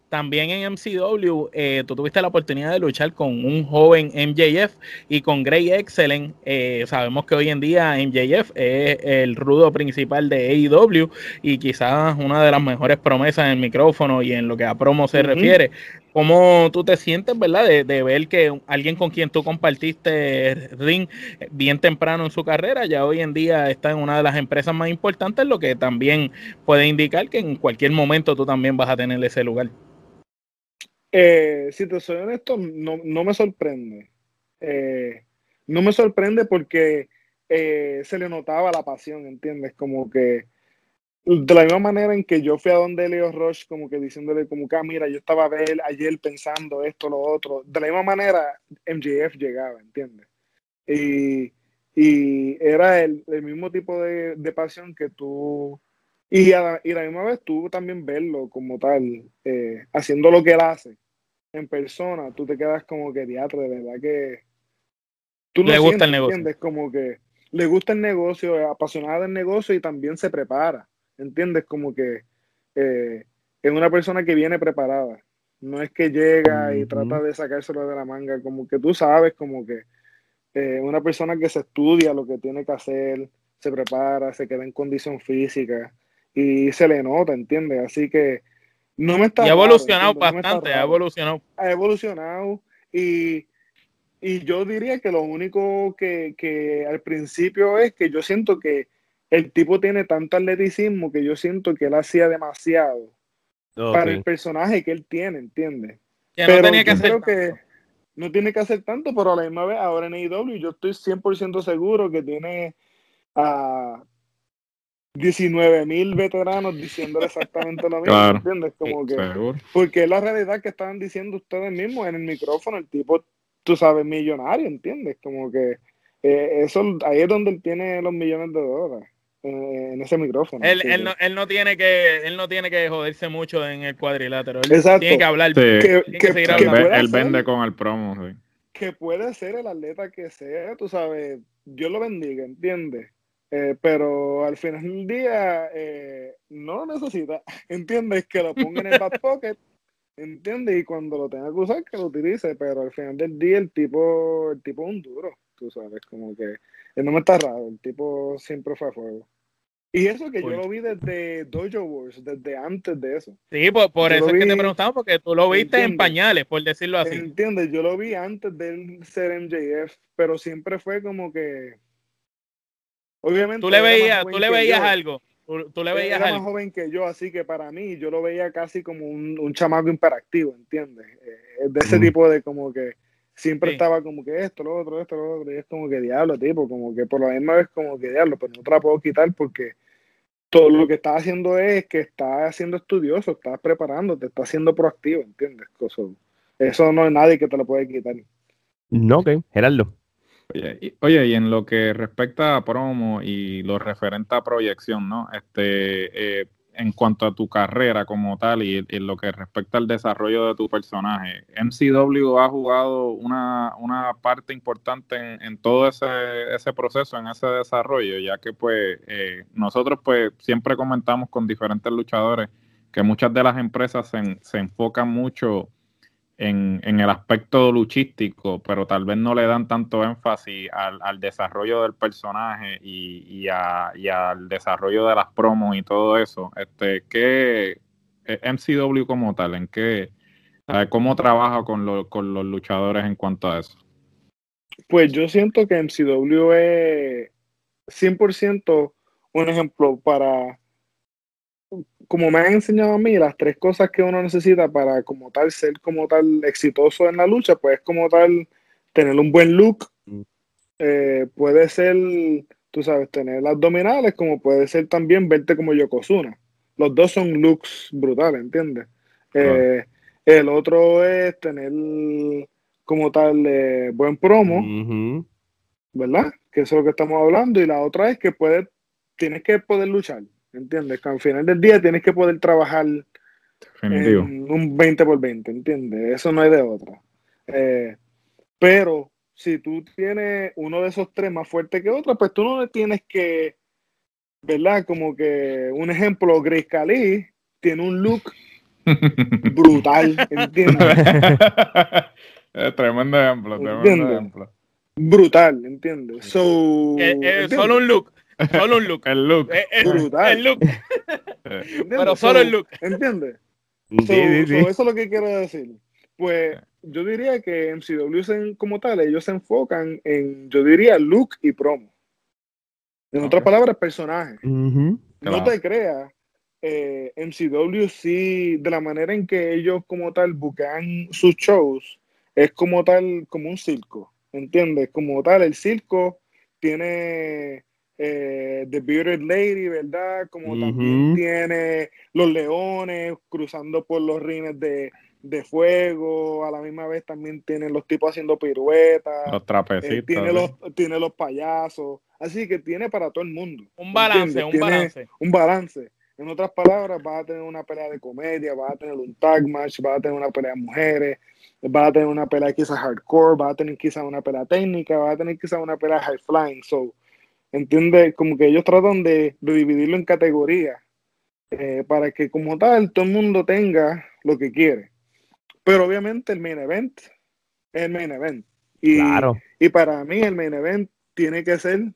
También en MCW, eh, tú tuviste la oportunidad de luchar con un joven MJF y con Grey Excellent. Eh, sabemos que hoy en día MJF es el rudo principal de AEW y quizás una de las mejores promesas en el micrófono y en lo que a promo se refiere. ¿Cómo tú te sientes, verdad, de, ver que alguien con quien tú compartiste ring bien temprano en su carrera, ya hoy en día está en una de las empresas más importantes, lo que también puede indicar que en cualquier momento tú también vas a tener ese lugar? Eh, si te soy honesto, no, no me sorprende. Eh, no me sorprende porque eh, se le notaba la pasión, ¿entiendes? Como que de la misma manera en que yo fui a donde Leo Rush, como que diciéndole como que, ah, mira, yo estaba a ayer pensando esto, lo otro, de la misma manera MJF llegaba, ¿entiendes? Y, y era el, el, mismo tipo de, de pasión que tú y a, y la misma vez tú también verlo como tal, eh, haciendo lo que él hace en persona, tú te quedas como que teatro, de verdad que... Tú le gusta el negocio. ¿entiendes? Como que le gusta el negocio, apasionada del negocio y también se prepara, ¿entiendes? Como que eh, es una persona que viene preparada. No es que llega y trata de sacárselo de la manga, como que tú sabes, como que eh, una persona que se estudia lo que tiene que hacer, se prepara, se queda en condición física y se le nota, ¿entiendes? Así que no me está... Y ha evolucionado bastante, ha evolucionado. Ha evolucionado y, y yo diría que lo único que, que, al principio es que yo siento que el tipo tiene tanto atleticismo que yo siento que él hacía demasiado para el personaje que él tiene, ¿entiendes? pero no tenía que hacer que no tiene que hacer tanto, pero a la misma vez ahora en AEW yo estoy 100% seguro que tiene a 19 mil veteranos diciendo exactamente lo mismo, ¿entiendes? Como que, porque es la realidad que estaban diciendo ustedes mismos en el micrófono, el tipo, tú sabes, millonario, ¿entiendes? Como que eh, eso, ahí es donde él tiene los millones de dólares. Eh, en ese micrófono. Él, él, no, él, no, tiene que él no tiene que joderse mucho en el cuadrilátero. Él Exacto. tiene que hablar. Que, él vende con el promo. Que puede ser el atleta que sea, tú sabes, Dios lo bendiga, ¿entiendes? Eh, pero al final del día eh, no lo necesita, ¿entiendes? Que lo ponga en el back pocket, ¿entiendes? Y cuando lo tenga que usar, que lo utilice, pero al final del día el tipo, el tipo es un duro, tú sabes, como que no me está raro, el tipo siempre fue a fuego. Y eso que yo lo vi desde Dojo Wars, desde antes de eso. Sí, por, por eso es que te preguntaba, porque tú lo viste en pañales, por decirlo así. Entiendes, yo lo vi antes de ser MJF, pero siempre fue como que Obviamente. Tú le veías, tú le veías algo. Tú, le veías era más joven que yo, así que para mí yo lo veía casi como un, un chamaco imperactivo, ¿entiendes? Eh, de ese tipo de como que siempre estaba como que esto, lo otro, esto, lo otro, y es como que diablo, tipo, como que por la misma vez como que diablo, pero no te la puedo quitar porque todo lo que está haciendo es que está siendo estudioso, está preparándote, está siendo proactivo, ¿entiendes? Eso no es nadie que te lo puede quitar. No, ok, Gerardo. Oye y, en lo que respecta a promo y lo referente a proyección, ¿no? Este, eh, en cuanto a tu carrera como tal y, en lo que respecta al desarrollo de tu personaje, MCW ha jugado una, una parte importante en, todo ese, ese, proceso, en ese desarrollo, ya que pues eh, nosotros pues siempre comentamos con diferentes luchadores que muchas de las empresas se, se enfocan mucho en, el aspecto luchístico, pero tal vez no le dan tanto énfasis al, desarrollo del personaje y, al desarrollo de las promos y todo eso. Este, ¿qué eh, MCW como tal? ¿En qué? ¿Cómo trabaja con, con los luchadores en cuanto a eso? Pues yo siento que MCW es 100% un ejemplo para como me han enseñado a mí, las tres cosas que uno necesita para como tal ser como tal exitoso en la lucha, pues como tal tener un buen look, mm. eh, puede ser, tú sabes, tener abdominales, como puede ser también verte como Yokozuna. Los dos son looks brutales, ¿entiendes? Eh, el otro es tener como tal eh, buen promo, ¿verdad? Que eso es lo que estamos hablando. Y la otra es que puedes, tienes que poder luchar. ¿Entiendes? Que al final del día tienes que poder trabajar un 20 por 20, ¿entiendes? Eso no es de otra. Eh, pero si tú tienes uno de esos tres más fuerte que otro, pues tú no le tienes que, ¿verdad? Como que un ejemplo, Grace Cali tiene un look brutal, ¿entiendes? tremendo ejemplo, tremendo ejemplo. Brutal, ¿entiendes? So, eh, eh, solo un look. Solo un look. el look. Eh, brutal. El look. Pero solo el look. ¿Entiendes? eso es lo que quiero decir. Pues yo diría que MCW como tal, ellos se enfocan en, yo diría, look y promo. En otras palabras, personaje. No te creas, eh, MCW sí, de la manera en que ellos como tal buquean sus shows, es como tal, como un circo, ¿entiendes? Como tal, el circo tiene eh, The Bearded Lady, ¿verdad? Como también tiene los leones cruzando por los rines de, de fuego, a la misma vez también tienen los tipos haciendo piruetas, los trapecitos, eh, tiene, los, tiene los payasos, así que tiene para todo el mundo. Un balance, un balance. Un balance. En otras palabras, vas a tener una pelea de comedia, vas a tener un tag match, vas a tener una pelea de mujeres, vas a tener una pelea quizás hardcore, vas a tener quizás una pelea técnica, vas a tener quizás una pelea high flying. So, entiende como que ellos tratan de, dividirlo en categorías eh, para que como tal todo el mundo tenga lo que quiere. Pero obviamente el main event es el main event. Y, claro. y para mí el main event tiene que ser,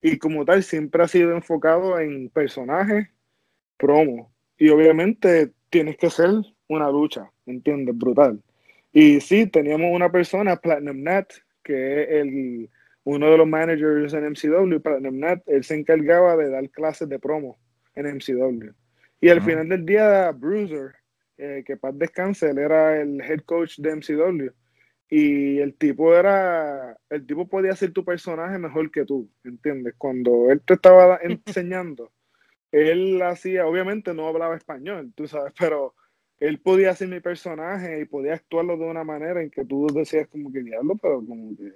y como tal, siempre ha sido enfocado en personajes, promo. Y obviamente tienes que ser una lucha, ¿entiendes? Brutal. Y sí, teníamos una persona, Platinum Net, que es el, uno de los managers en MCW, Platinum Net, él se encargaba de dar clases de promo en MCW. Y al final del día, Bruiser, eh, que paz descanse, él era el head coach de MCW. Y el tipo era, el tipo podía ser tu personaje mejor que tú, ¿entiendes? Cuando él te estaba enseñando, él hacía, obviamente no hablaba español, tú sabes, pero él podía ser mi personaje y podía actuarlo de una manera en que tú decías como que diablo, pero como que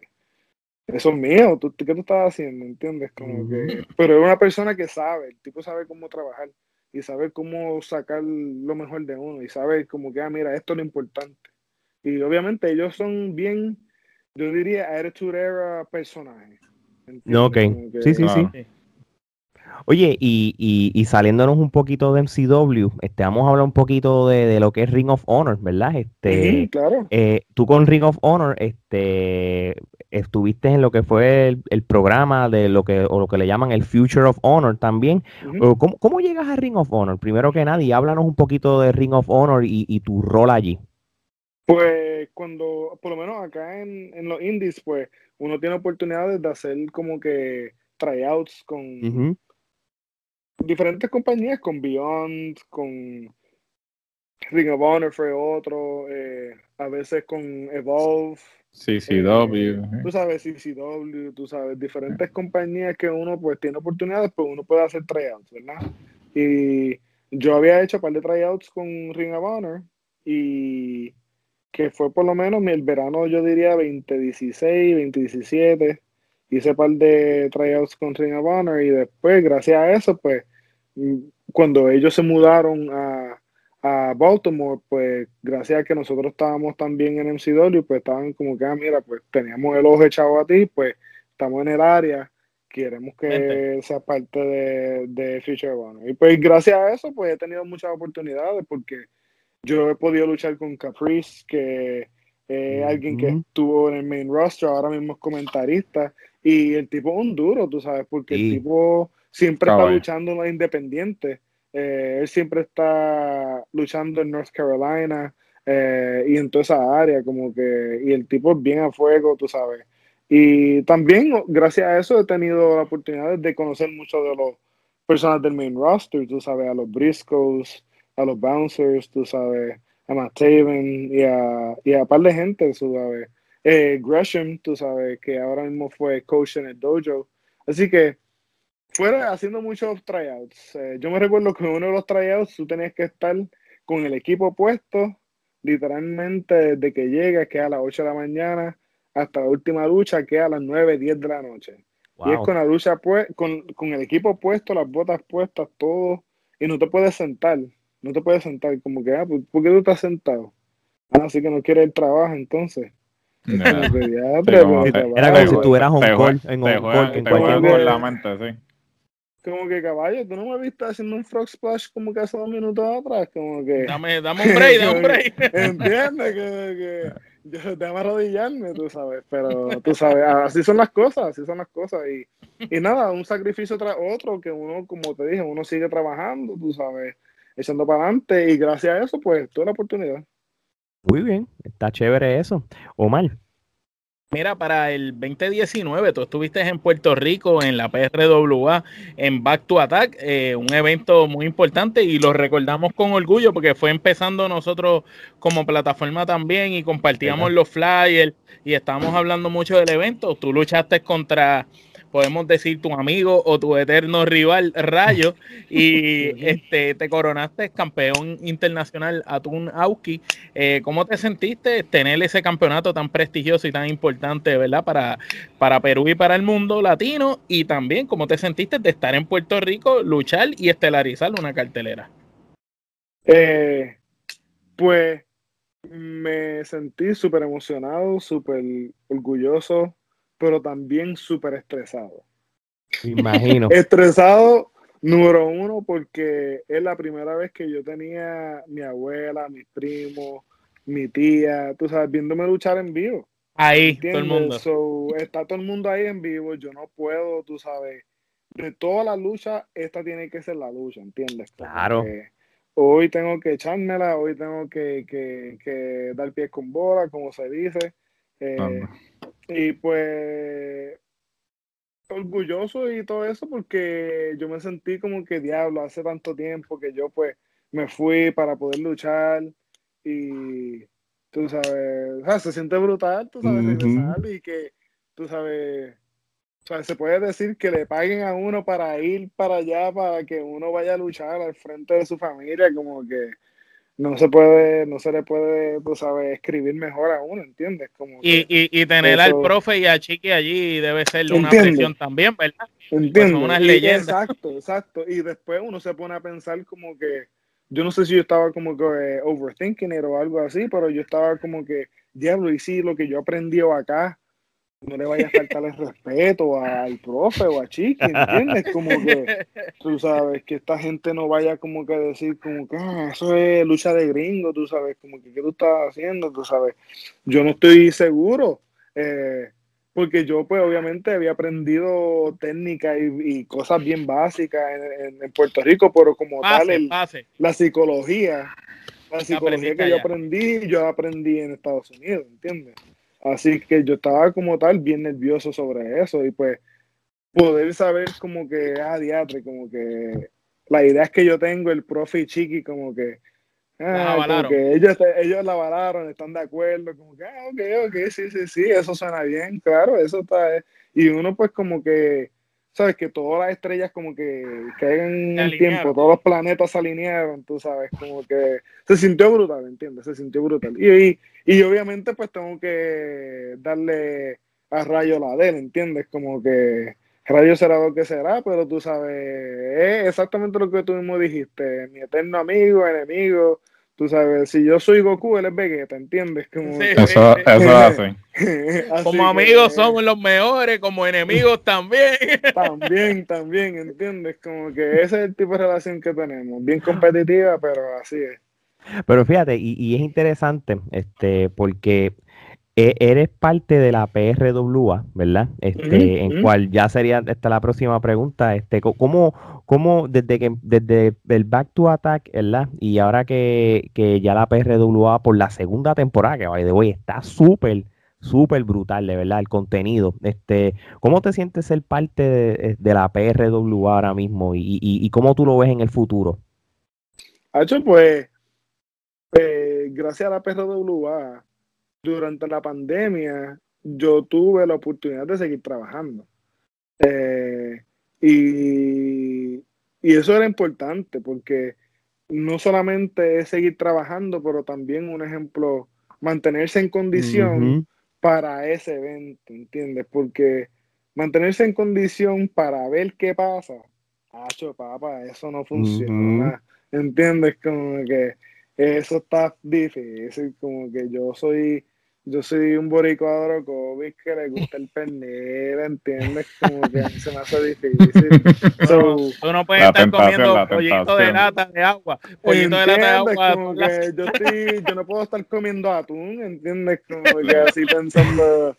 eso es mío, ¿tú, ¿qué tú estás haciendo? ¿Entiendes? Como que, pero es una persona que sabe, el tipo sabe cómo trabajar y saber cómo sacar lo mejor de uno y saber como que, ah, mira, esto es lo importante. Y obviamente ellos son bien, yo diría, attitude era personajes. Ok, sí, sí, sí. Oye, y, y, y, saliéndonos un poquito de MCW, este, vamos a hablar un poquito de, de lo que es Ring of Honor, ¿verdad? Este, claro. Eh, tú con Ring of Honor, este, estuviste en lo que fue el, programa de lo que, o lo que le llaman el Future of Honor también. ¿Cómo, llegas a Ring of Honor? Primero que nada, y háblanos un poquito de Ring of Honor y, tu rol allí. Pues cuando, por lo menos acá en, en los indies, pues uno tiene oportunidades de hacer como que tryouts con diferentes compañías, con Beyond, con Ring of Honor fue otro, eh, a veces con Evolve. CCW. Eh, tú sabes, CCW, tú sabes, diferentes compañías que uno pues tiene oportunidades, pues uno puede hacer tryouts, ¿verdad? Y yo había hecho un par de tryouts con Ring of Honor y que fue por lo menos el verano, yo diría 2016, 2017, hice par de tryouts con Ring of Honor y después, gracias a eso, pues, cuando ellos se mudaron a, a Baltimore, pues gracias a que nosotros estábamos también en MCW, pues estaban como que, ah, mira, pues teníamos el ojo echado a ti, pues estamos en el área, queremos que sea parte de, de Future One. Y pues gracias a eso, pues he tenido muchas oportunidades porque yo he podido luchar con Caprice, que es alguien que estuvo en el main roster, ahora mismo es comentarista, y el tipo es un duro, tú sabes, porque el tipo siempre está luchando en la independiente eh, él siempre está luchando en North Carolina eh, y en toda esa área, como que, y el tipo es bien a fuego, tú sabes. Y también, gracias a eso, he tenido la oportunidad de conocer muchos de los personas del main roster, tú sabes, a los Briscoes, a los Bouncers, tú sabes, a Matt Taven y a, y a un par de gente, tú sabes. Eh, Gresham, tú sabes, que ahora mismo fue coach en el dojo. Así que fuera haciendo muchos tryouts. Eh, yo me recuerdo que en uno de los tryouts tú tenías que estar con el equipo puesto, literalmente desde que llegas, que a las 8 de la mañana, hasta la última lucha, que a las 9, 10 de la noche. Y es con la lucha, pues, con, con, el equipo puesto, las botas puestas, todo, y no te puedes sentar, no te puedes sentar, como que, ah, ¿por qué tú estás sentado? Ah, así que no quieres el trabajo, entonces. Era como si tuvieras un gol en un gol en cualquier la mente, sí. Como que caballo, tú no me viste haciendo un frog splash como que hace dos minutos atrás, como que. Dame, dame un break, dame un break. Entiendes que, que yo arrodillarme, tú sabes, pero tú sabes, así son las cosas, así son las cosas. Y, y nada, un sacrificio tras otro que uno, como te dije, uno sigue trabajando, tú sabes, echando para adelante y gracias a eso, pues, tuve la oportunidad. Muy bien, está chévere eso. Omar. Mira, para el 2019 tú estuviste en Puerto Rico en la PRWA en Back to Attack, eh, un evento muy importante y lo recordamos con orgullo porque fue empezando nosotros como plataforma también y compartíamos los flyers y estábamos hablando mucho del evento. Tú luchaste contra podemos decir tu amigo o tu eterno rival Rayo y este te coronaste campeón internacional Atún Auski. Eh, ¿Cómo te sentiste tener ese campeonato tan prestigioso y tan importante, verdad, para, para Perú y para el mundo latino? Y también, ¿cómo te sentiste de estar en Puerto Rico, luchar y estelarizar una cartelera? Eh, pues me sentí súper emocionado, súper orgulloso pero también súper estresado. Imagino. estresado, número uno, porque es la primera vez que yo tenía mi abuela, mis primos, mi tía, tú sabes, viéndome luchar en vivo. Ahí, todo el mundo. está todo el mundo ahí en vivo, yo no puedo, tú sabes, de toda la lucha, esta tiene que ser la lucha, ¿entiendes? Claro. hoy tengo que echármela, hoy tengo que, que, que dar pies con bola, como se dice. Eh, y pues orgulloso y todo eso porque yo me sentí como que diablo, hace tanto tiempo que yo pues me fui para poder luchar y tú sabes, se siente brutal, tú sabes, y que tú sabes, o sea, se puede decir que le paguen a uno para ir para allá, para que uno vaya a luchar al frente de su familia, como que no se puede, no se le puede, tú sabes, escribir mejor a uno, ¿entiendes? Como y, y, y, tener al profe y a Chiqui allí debe ser una presión también, ¿verdad? Entiendo. unas leyendas. Exacto, exacto. Y después uno se pone a pensar como que, yo no sé si yo estaba como que eh, overthinking it o algo así, pero yo estaba como que, diablo, y sí, lo que yo aprendí acá, no le vaya a faltar el respeto al profe o a Chiqui, ¿entiendes? Como que tú sabes que esta gente no vaya como que a decir como que ah, eso es lucha de gringo, tú sabes, como que qué tú estás haciendo, tú sabes. Yo no estoy seguro, eh, porque yo pues obviamente había aprendido técnica y, cosas bien básicas en, Puerto Rico, pero como tal la psicología, la psicología que yo aprendí, yo aprendí en Estados Unidos, ¿entiendes? Así que yo estaba como tal bien nervioso sobre eso y pues poder saber como que, ah, diatre, como que la idea es que yo tengo, el profe y Chiqui, como que, ah, como que ellos, ellos la avalaron, están de acuerdo, como que, ah, ok, ok, sí, sí, sí, eso suena bien, claro, eso está, y uno pues como que, sabes, que todas las estrellas como que caigan en el tiempo, todos los planetas se alinearon, tú sabes, como que se sintió brutal, ¿entiendes? Se sintió brutal. Y, y, obviamente pues tengo que darle a Rayo la de él, ¿entiendes? Como que Rayo será lo que será, pero tú sabes, es exactamente lo que tú mismo dijiste, mi eterno amigo, enemigo, Tú sabes, si yo soy Goku, él es Vegeta, ¿entiendes? Como... eso, eso hace. como amigos somos los mejores, como enemigos también. también, también, ¿entiendes? Como que ese es el tipo de relación que tenemos. Bien competitiva, pero así es. Pero fíjate, y, y es interesante, este, porque eres parte de la PRWA, ¿verdad? Este, en cual ya sería esta la próxima pregunta, este, ¿cómo, cómo desde que desde el Back to Attack, ¿verdad? Y ahora que, ya la PRWA por la segunda temporada, que by de hoy está súper, súper brutal, de verdad, el contenido. Este, ¿cómo te sientes ser parte de, la PRWA ahora mismo y, y, cómo tú lo ves en el futuro? Hacho, pues, pues gracias a la PRWA durante la pandemia yo tuve la oportunidad de seguir trabajando. Eh, y, y, eso era importante porque no solamente es seguir trabajando, pero también un ejemplo, mantenerse en condición para ese evento, ¿entiendes? Porque mantenerse en condición para ver qué pasa, hacho, papá, eso no funciona, ¿entiendes? Como que eso está difícil, como que yo soy yo soy un boricua de que le gusta el pernil, ¿entiendes? Como que se me hace difícil. So, tú no puedes estar comiendo pollito de lata de agua, pollito de lata de agua. Como que yo, estoy, yo no puedo estar comiendo atún, ¿entiendes? Como que así pensando...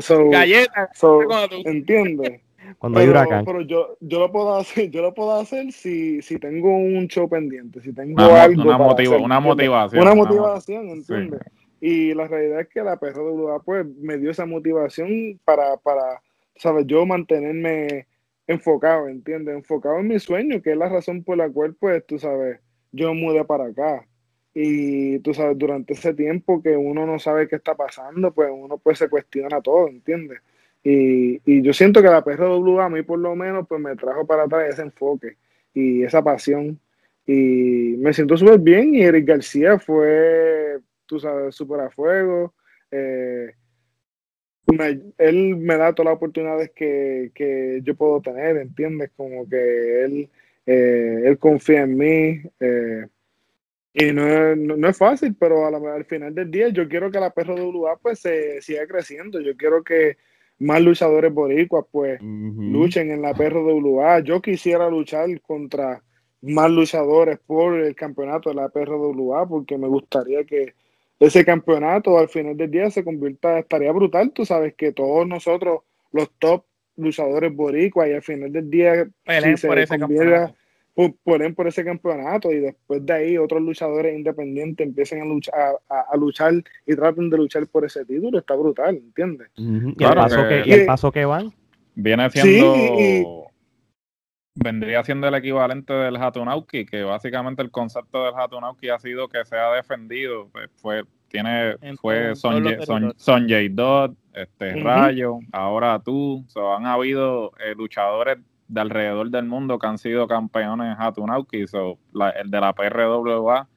So, Galletas. So, ¿Entiendes? Cuando hay huracán. Pero yo, yo lo puedo hacer, yo lo puedo hacer si, si tengo un show pendiente, si tengo algo. Una, una motivación. Una motivación, ¿entiendes? Y la realidad es que la PRWA pues me dio esa motivación para, para, ¿sabes? Yo mantenerme enfocado, ¿entiendes? Enfocado en mi sueño, que es la razón por la cual, pues, tú sabes, yo mudé para acá. Y tú sabes, durante ese tiempo que uno no sabe qué está pasando, pues uno pues se cuestiona todo, ¿entiendes? Y, y yo siento que la PRWA a mí por lo menos pues me trajo para atrás ese enfoque y esa pasión. Y me siento súper bien y Eric García fue tú sabes, súper a fuego. Eh, él me da todas las oportunidades que, que, yo puedo tener, ¿entiendes? Como que él, eh, él confía en mí. Eh, y no es, no, es fácil, pero al final del día yo quiero que la PRWA pues se siga creciendo. Yo quiero que más luchadores boricuas pues luchen en la PRWA. Yo quisiera luchar contra más luchadores por el campeonato de la PRWA porque me gustaría que ese campeonato al final del día se convierta, estaría brutal, tú sabes que todos nosotros, los top luchadores boricuas, y al final del día si por ese campeonato. Ponen por ese campeonato y después de ahí otros luchadores independientes empiecen a luchar, a, luchar y traten de luchar por ese título, está brutal, ¿entiendes? ¿Y, el paso que, el paso que van? Viene siendo vendría siendo el equivalente del Hatunauki, que básicamente el concepto del Hatunauki ha sido que se ha defendido, pues, fue tiene fue Son, Son, Dot, este Rayo, ahora tú, so, han habido eh, luchadores de alrededor del mundo que han sido campeones Hatunauki, so, el de la PRWA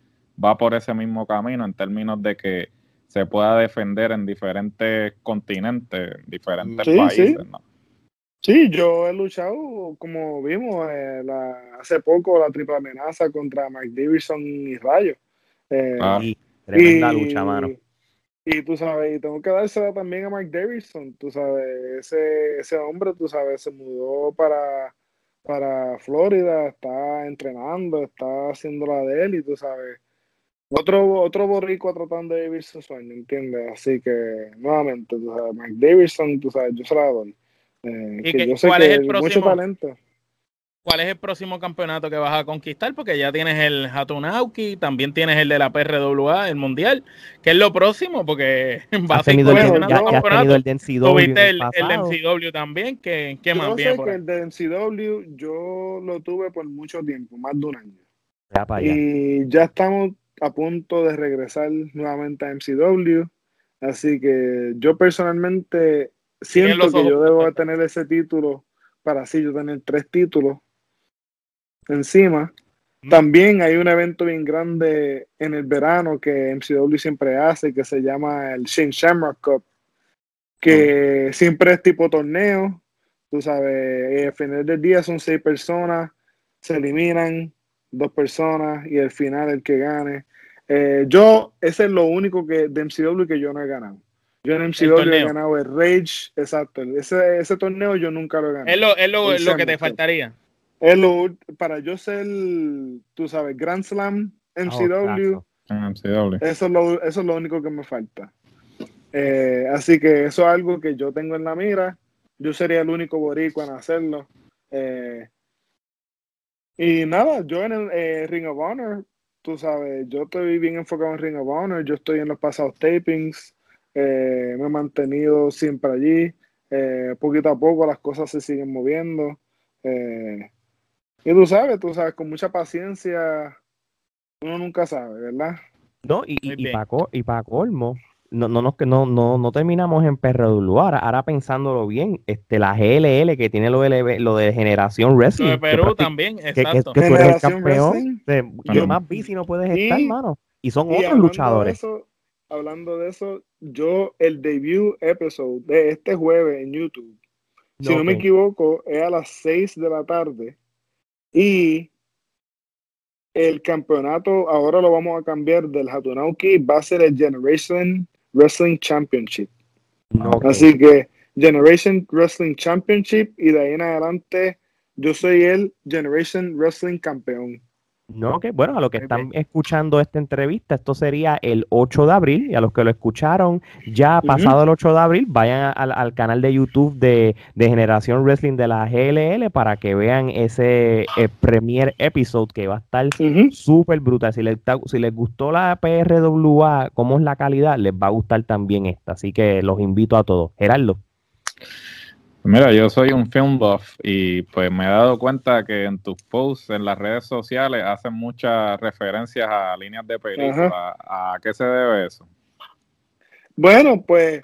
va por ese mismo camino en términos de que se pueda defender en diferentes continentes, diferentes países, ¿no? Sí, yo he luchado, como vimos eh, hace poco, la triple amenaza contra Mike Davidson y Rayo. Eh, ah, tremenda lucha, mano. Y tú sabes, y tengo que dársela también a Mike Davidson, tú sabes, ese, ese hombre, tú sabes, se mudó para, para Florida, está entrenando, está haciendo la de él y tú sabes, otro, otro borrico tratando de vivir su sueño, ¿entiendes? Así que, nuevamente, tú sabes, Mike Davidson, tú sabes, yo se la doy. Eh, ¿Cuál es el próximo? ¿Cuál es el próximo campeonato que vas a conquistar? Porque ya tienes el Hatunauki, también tienes el de la PRWA, el Mundial. ¿Qué es lo próximo? Porque vas a tenido el, ya, has tenido el de Tuviste el, el, también. ¿Qué, qué más sé que el de MCW yo lo tuve por mucho tiempo, más de un año. y ya estamos a punto de regresar nuevamente a MCW. Así que yo personalmente siento que yo debo tener ese título para así yo tener tres títulos encima. También hay un evento bien grande en el verano que MCW siempre hace, que se llama el Shane Shamrock Cup, que siempre es tipo torneo, tú sabes, al final del día son seis personas, se eliminan dos personas y al final el que gane. Eh, yo, ese es lo único que de MCW que yo no he ganado. Yo en MCW he ganado el Rage, exacto. Ese, ese torneo yo nunca lo he ganado. Es lo, es lo, lo que te faltaría. Es lo, para yo ser, tú sabes, Grand Slam MCW, Eso, es lo, eso es lo único que me falta. Eh, así que eso es algo que yo tengo en la mira. Yo sería el único boricua en hacerlo. Eh, y nada, yo en el eh, Ring of Honor, tú sabes, yo estoy bien enfocado en Ring of Honor. Yo estoy en los pasados tapings. Eh, me he mantenido siempre allí. Eh, poquito a poco las cosas se siguen moviendo. Eh, y tú sabes, tú sabes, con mucha paciencia, uno nunca sabe, ¿verdad? No, y, y, y para colmo, no, no, no, no, no, terminamos en PRW. Ahora, ahora pensándolo bien, este, la GLL que tiene lo de, lo de Generación Wrestling. de Perú también, exacto. Que, tú eres el campeón. yo más bici no puedes estar, mano. Y son otros luchadores hablando de eso, yo el debut episode de este jueves en YouTube, si no me equivoco, es a las 6 de la tarde. Y el campeonato ahora lo vamos a cambiar del Hatunauki, va a ser el Generation Wrestling Championship. Así que Generation Wrestling Championship y de ahí en adelante yo soy el Generation Wrestling Campeón. No, que bueno, a los que están escuchando esta entrevista, esto sería el 8 de abril, y a los que lo escucharon ya pasado el 8 de abril, vayan al, canal de YouTube de, Generación Wrestling de la GLL para que vean ese eh, premier episode que va a estar súper brutal. Si les, si les gustó la PRWA, cómo es la calidad, les va a gustar también esta. Así que los invito a todos. Gerardo. Mira, yo soy un film buff y pues me he dado cuenta que en tus posts en las redes sociales hacen muchas referencias a líneas de película. ¿A qué se debe eso? Bueno, pues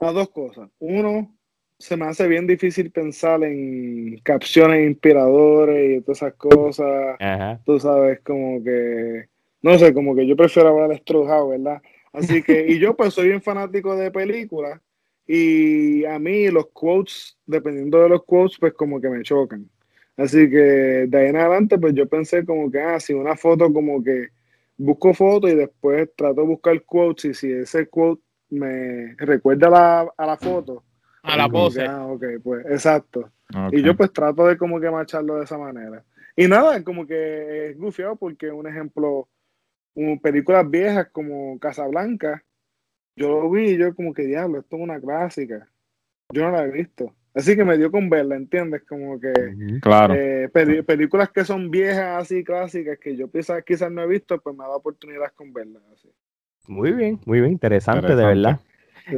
a dos cosas. Uno, se me hace bien difícil pensar en capciones inspiradores y todas esas cosas. Tú sabes, como que, no sé, como que yo prefiero hablar de Strudhouse, ¿verdad? Así que, y yo pues soy bien fanático de películas y a mí los quotes, dependiendo de los quotes, pues como que me chocan. Así que de ahí en adelante, pues yo pensé como que, ah, si una foto como que busco foto y después trato de buscar quotes y si ese quote me recuerda a la, a la foto. A la pose. ah, ok, pues exacto. Y yo pues trato de como que macharlo de esa manera. Y nada, como que es gufiado porque un ejemplo, un, películas viejas como Casablanca, yo lo vi y yo como que diablo, esto es una clásica. Yo no la he visto. Así que me dio con verla, ¿entiendes? Como que claro. Eh, películas que son viejas, así clásicas, que yo quizás, quizás no he visto, pues me da oportunidad con verlas. Así. Muy bien, muy bien, interesante, de verdad.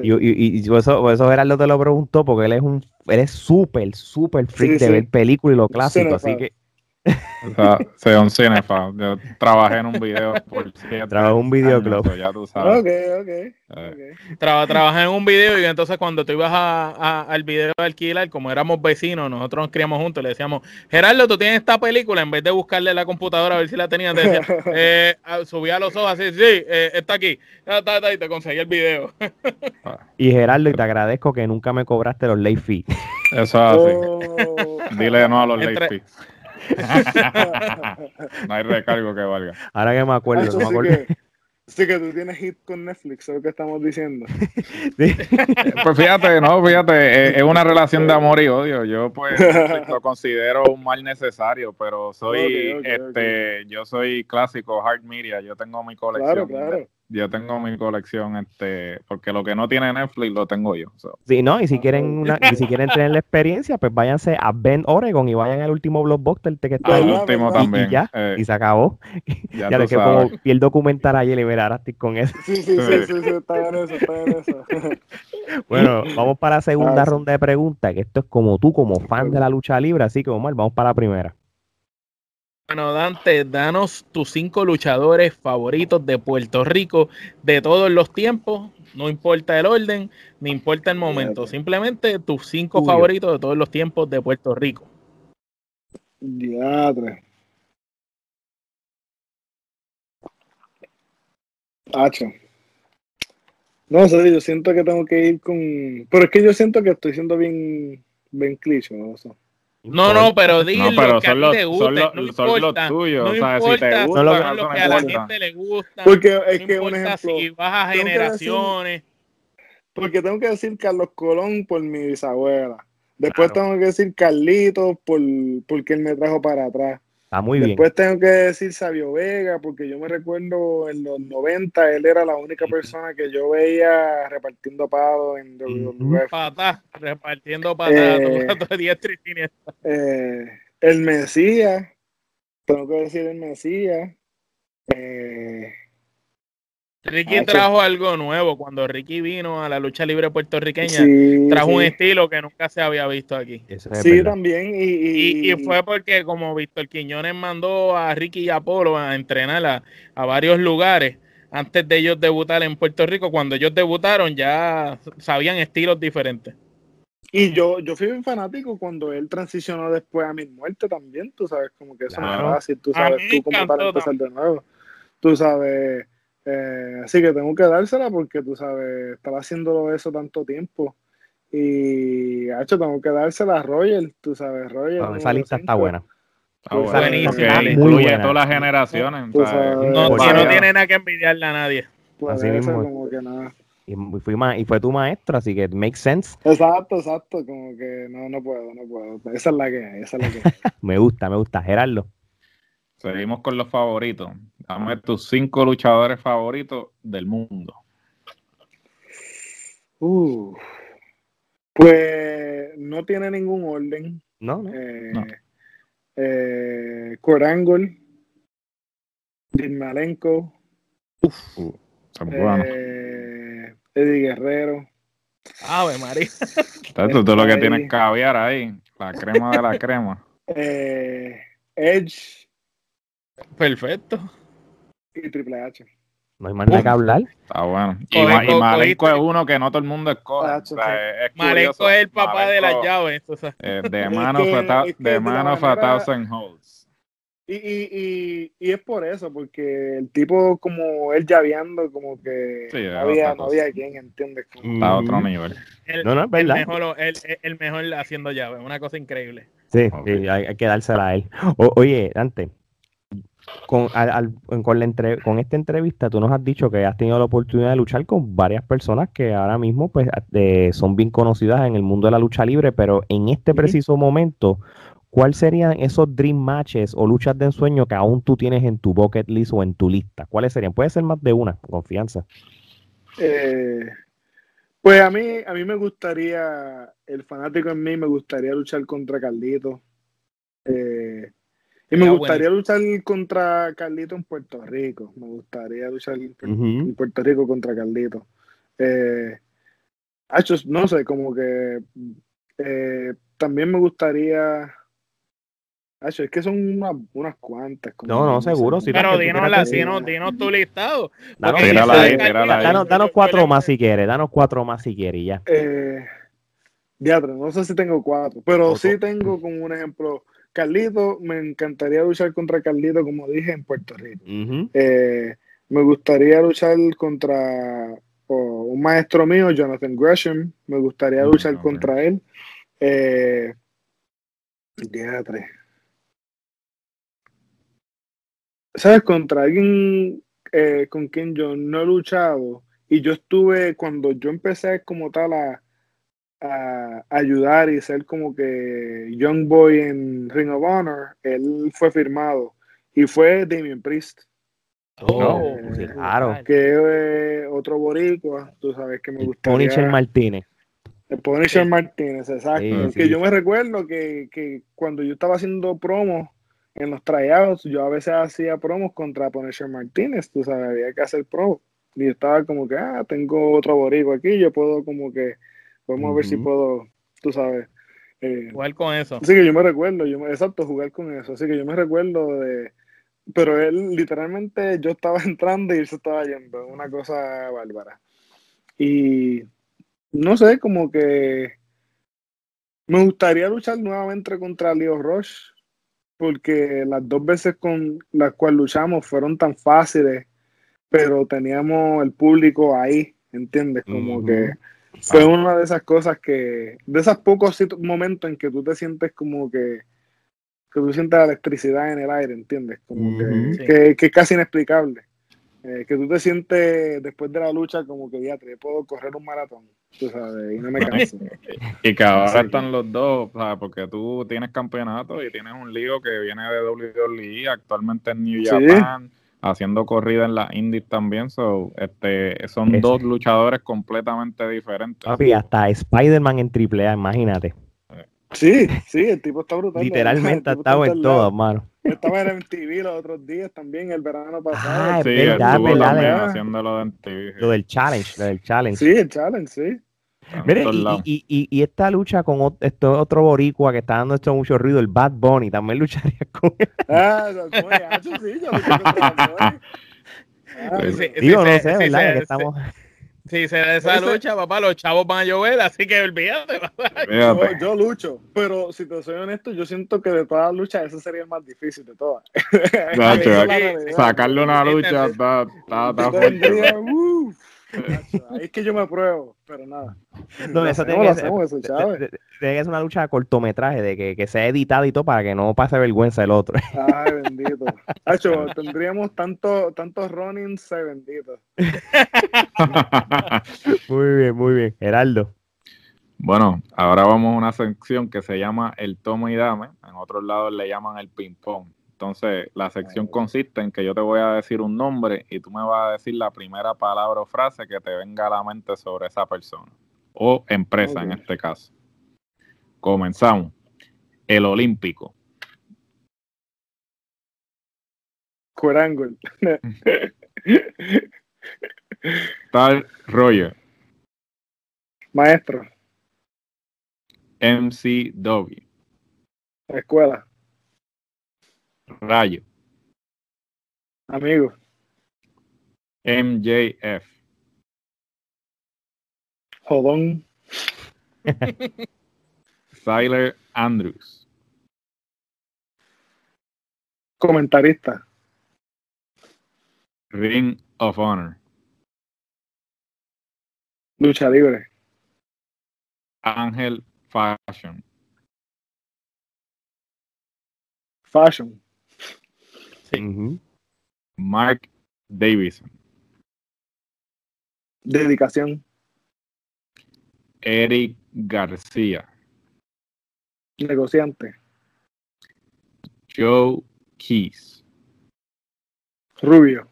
Y, y, y, eso, eso Gerardo te lo preguntó porque él es un, él es súper, súper freak de ver películas y lo clásico, así que o sea, soy un cinefa. Yo trabajé en un video por Trabajé en un videoclub. Ya tú sabes. Ok, ok. Eh. trabajé en un video y entonces cuando tú ibas a, al video de alquilar, como éramos vecinos, nosotros nos criamos juntos, le decíamos, Gerardo, tú tienes esta película, en vez de buscarle la computadora a ver si la tenías, decía, eh, subía los ojos así, sí, eh, está aquí, está, está, y te conseguí el video. y Gerardo, y te agradezco que nunca me cobraste los late fees. Eso es así. Oh. Dile no a los late fees. No hay recargo que valga. Ahora que me acuerdo, no me acuerdo. Sí que, tú tienes hit con Netflix, es lo que estamos diciendo. Pues fíjate, no, fíjate, eh, es, una relación de amor y odio. Yo pues lo considero un mal necesario, pero soy, este, yo soy clásico, hard media, yo tengo mi colección. Claro, claro yo tengo mi colección, este, porque lo que no tiene Netflix lo tengo yo. Sí, no, y si quieren una, y si quieren tener la experiencia, pues váyanse a Bend, Oregon y vayan al último blockbuster que está El último también. Y, ya, eh, y se acabó. Ya, ya que como vi el documental ayer y con eso. Sí, sí, sí, sí, sí, está en eso, está en eso. bueno, vamos para la segunda ronda de preguntas, que esto es como tú, como fan de la lucha libre, así que Omar, vamos para la primera. Bueno, Dante, danos tus cinco luchadores favoritos de Puerto Rico de todos los tiempos. No importa el orden, ni importa el momento. Simplemente tus cinco favoritos de todos los tiempos de Puerto Rico. Diadre. Hacho. No sé, yo siento que tengo que ir con. Pero es que yo siento que estoy siendo bien, bien cliché, ¿no? No, no, pero dilo no, pero que son a ti te guste, son, los, no son los tuyos, no o sea, importa, si te gusta, son los que a la gente le gusta. Porque es que un ejemplo, si a generaciones. porque tengo que decir Carlos Colón por mi bisabuela. Después tengo que decir Carlitos por porque él me trajo para atrás. Está muy bien. Después tengo que decir Sabio Vega, porque yo me recuerdo en los 90, él era la única persona que yo veía repartiendo pados en WWF. Patas, repartiendo patas, eh, eh, el Mesías, tengo que decir el Mesías. Eh, Ricky trajo algo nuevo. Cuando Ricky vino a la lucha libre puertorriqueña, trajo un estilo que nunca se había visto aquí. sí, también. Y, fue porque, como Víctor Quiñones mandó a Ricky y Apolo a entrenar a, a, varios lugares antes de ellos debutar en Puerto Rico, cuando ellos debutaron ya sabían estilos diferentes. Y yo, yo fui un fanático cuando él transicionó después a mi muerte también, tú sabes, como que eso no es fácil, tú sabes, tú como para empezar de nuevo. Tú sabes eh, así que tengo que dársela porque tú sabes, estaba haciendo eso tanto tiempo. Y, hecho, tengo que dársela a Roger, tú sabes, Roger. esa lista está buena. Está buenísima. Incluye todas las generaciones. no, no tiene nada que envidiarle a nadie. Pues Así mismo. Como que nada. Y, fui y fue tu maestro, así que makes sense. Exacto, exacto, como que no, no puedo, no puedo. Esa es la que hay, esa es la que me gusta, me gusta. Gerardo. Seguimos con los favoritos. Dame tus cinco luchadores favoritos del mundo. Uh, pues no tiene ningún orden. No, no. Eh, no. Eh, Malenko, Uf, uh, eh, Eddie Guerrero. Ave María. Tú, tú lo que tienes caviar ahí, la crema de la crema. Eh, Edge. Perfecto. Y Triple H. No hay más nada que hablar. Está bueno. Y, Malenko es uno que no todo el mundo escoge. O sea, es Malenko es el papá de las llaves. Eh, de mano de mano a thousand holds. Y, y, y, es por eso, porque el tipo como él llaveando, como que no, había, no había quien, ¿entiendes? Está a otro nivel. El, no, no, es verdad. El mejor, el, el mejor haciendo llaves, una cosa increíble. Sí, sí hay, que dársela a él. oye, Dante, con, con, la con esta entrevista tú nos has dicho que has tenido la oportunidad de luchar con varias personas que ahora mismo pues son bien conocidas en el mundo de la lucha libre, pero en este preciso momento, ¿cuáles serían esos dream matches o luchas de ensueño que aún tú tienes en tu bucket list o en tu lista? ¿Cuáles serían? Puede ser más de una, confianza. Eh, pues a mí, a mí me gustaría, el fanático en mí me gustaría luchar contra Caldito. Eh, y me gustaría luchar contra Carlito en Puerto Rico. Me gustaría luchar en Puerto Rico contra Carlito. Eh, no sé, como que eh, también me gustaría. Hacho, es que son unas cuantas. no, no, seguro. Pero dinos, la, dinos, dinos, tu listado. Danos, ahí, danos, danos cuatro más si quieres. Danos cuatro más si quieres ya. Eh, no sé si tengo cuatro, pero sí tengo como un ejemplo Carlito, me encantaría luchar contra Carlito, como dije, en Puerto Rico. Eh, me gustaría luchar contra un maestro mío, Jonathan Gresham. Me gustaría luchar contra él. Eh, ¿Sabes? Contra alguien eh, con quien yo no he luchado. Y yo estuve, cuando yo empecé como tal a, a ayudar y ser como que Young Boy en Ring of Honor, él fue firmado y fue Damien Priest. Oh, claro. Que es otro boricua, tú sabes que me gusta. Punisher Martínez. El Punisher Martínez, exacto. que yo me recuerdo que, que, cuando yo estaba haciendo promos en los tryouts, yo a veces hacía promos contra Punisher Martínez, tú sabes, había que hacer pro. Y yo estaba como que, ah, tengo otro boricua aquí, yo puedo como que Vamos a ver si puedo, tú sabes. Eh, jugar con eso. Así que yo me recuerdo, yo exacto, jugar con eso. Así que yo me recuerdo de. Pero él, literalmente, yo estaba entrando y él se estaba yendo. Una cosa bárbara. Y no sé, como que. Me gustaría luchar nuevamente contra Leo Rush, porque las dos veces con las cuales luchamos fueron tan fáciles, pero teníamos el público ahí, ¿entiendes? Como que fue una de esas cosas que, de esos pocos momentos en que tú te sientes como que, que tú sientes la electricidad en el aire, ¿entiendes? Como que, que, es casi inexplicable. Eh, que tú te sientes después de la lucha como que ya te puedo correr un maratón, tú sabes, y no me canso. y que ahora están los dos, ¿sabes? porque tú tienes campeonato y tienes un lío que viene de WWE, actualmente en New Japan haciendo corrida en las indies también. So, este, son dos luchadores completamente diferentes. Papi, hasta Spider-Man en AAA, imagínate. Sí, sí, el tipo está brutal. Literalmente ha estado en todo, hermano. Estaba en MTV los otros días también, el verano pasado. Ah, sí, verdad, verdad. Haciéndolo. Lo del challenge, lo del challenge. Sí, el challenge, sí. Mire, y, y, y, esta lucha con este otro boricua que está dando esto mucho ruido, el Bad Bunny, también lucharía con él. Ah, yo ah, sí, Digo, no sé, ¿verdad? que estamos... Si se da esa lucha, papá, los chavos van a llover, así que olvídate. Yo, yo, lucho, pero si te soy honesto, yo siento que de todas las luchas, esa sería el más difícil de todas. sacarle una lucha está, está, está fuerte. Ahí es que yo me pruebo, pero nada. No, eso tiene que, ser, tiene una lucha de cortometraje, de que, que sea editado y todo para que no pase vergüenza el otro. Ay, bendito. Hacho, tendríamos tanto, tantos runnings, ay, bendito. muy bien, muy bien. Geraldo. Bueno, ahora vamos a una sección que se llama el tomo y dame. En otros lados le llaman el ping-pong. Entonces, la sección consiste en que yo te voy a decir un nombre y tú me vas a decir la primera palabra o frase que te venga a la mente sobre esa persona o empresa en este caso. Comenzamos. El Olímpico. Curangle. Tal Roger. Maestro. MCW. Escuela. Rayo. Amigo. MJF. Jodón. Tyler Andrews. Comentarista. Ring of Honor. Lucha libre. Ángel Fashion. Fashion. Mark Davison. Dedicación. Eric García. Negociante. Joe Keys. Rubio.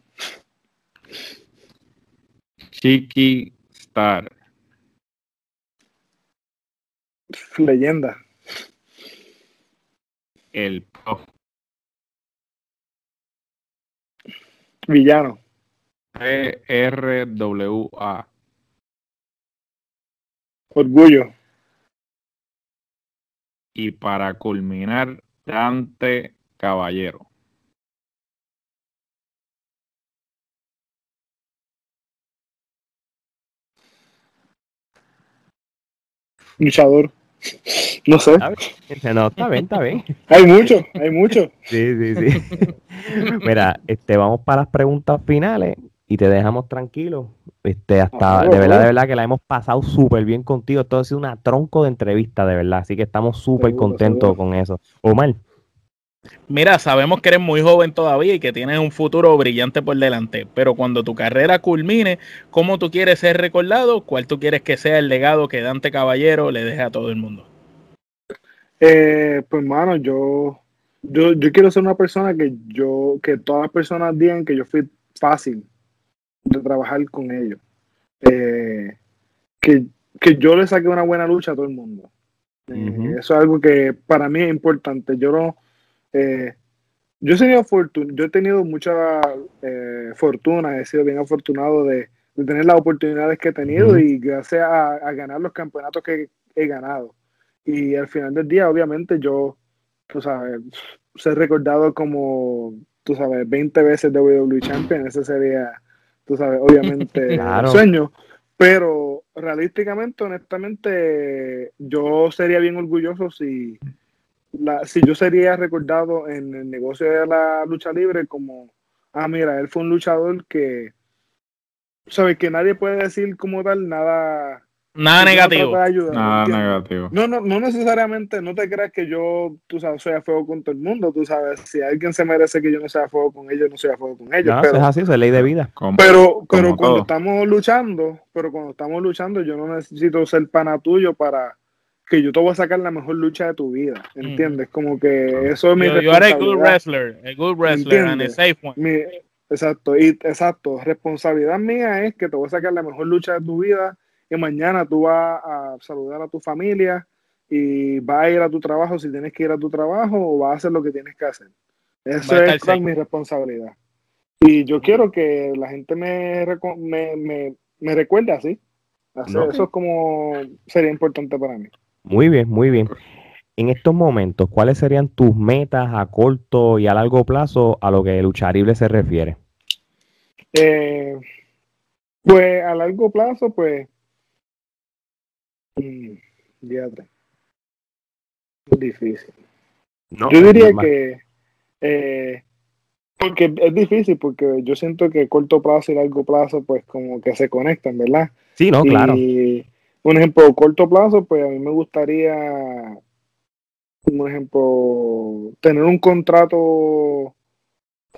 Chiqui Star. Leyenda. El. Villano. PRWA. Orgullo. Y para culminar, Dante Caballero. Luchador. No sé. No, está bien, está bien. Hay mucho, hay mucho. Sí, sí, sí. Mira, este, vamos para las preguntas finales y te dejamos tranquilo. Este, hasta, de verdad, de verdad que la hemos pasado súper bien contigo. Esto ha sido una tronco de entrevista, de verdad. Así que estamos súper contentos con eso. Omar. Mira, sabemos que eres muy joven todavía y que tienes un futuro brillante por delante, pero cuando tu carrera culmine, ¿cómo tú quieres ser recordado? ¿Cuál tú quieres que sea el legado que Dante Caballero le deje a todo el mundo? Eh, pues, mano, yo, yo, yo quiero ser una persona que yo, que todas las personas digan que yo fui fácil de trabajar con ellos. Eh, que, yo le saqué una buena lucha a todo el mundo. Eh, eso es algo que para mí es importante. Yo no, eh, yo he tenido fortuna, yo he tenido mucha fortuna, he sido bien afortunado de, tener las oportunidades que he tenido y gracias a, ganar los campeonatos que he ganado. Y al final del día, obviamente, yo, tú sabes, ser recordado como, tú sabes, 20 veces WWE Champion, ese sería tú sabes, obviamente sueño, pero realísticamente, honestamente, yo sería bien orgulloso si, la, si yo sería recordado en el negocio de la lucha libre como, ah, mira, él fue un luchador que, sabes, que nadie puede decir como tal nada Nada negativo. Nada negativo. No, no, no necesariamente, no te creas que yo, tú sabes, soy a fuego con todo el mundo, tú sabes, si alguien se merece que yo no sea a fuego con ellos, no soy a fuego con ellos. No, pero, es así, es ley de vida. pero pero cuando estamos luchando, pero cuando estamos luchando, yo no necesito ser pana tuyo para que yo te voy a sacar la mejor lucha de tu vida, ¿entiendes? Como que eso es mi Yo eres good wrestler, a good wrestler and a safe one. exacto, y exacto, responsabilidad mía es que te voy a sacar la mejor lucha de tu vida y mañana tú vas a saludar a tu familia y vas a ir a tu trabajo si tienes que ir a tu trabajo o vas a hacer lo que tienes que hacer. Eso es mi responsabilidad. Y yo quiero que la gente me, me, me, recuerde así. Eso es como sería importante para mí. Muy bien, muy bien. En estos momentos, ¿cuáles serían tus metas a corto y a largo plazo a lo que lucharible se refiere? Eh, pues a largo plazo, pues Mm, difícil. Yo diría que eh, porque es difícil, porque yo siento que corto plazo y largo plazo, pues como que se conectan, ¿verdad? Sí, no, claro. Un ejemplo, corto plazo, pues a mí me gustaría, un ejemplo, tener un contrato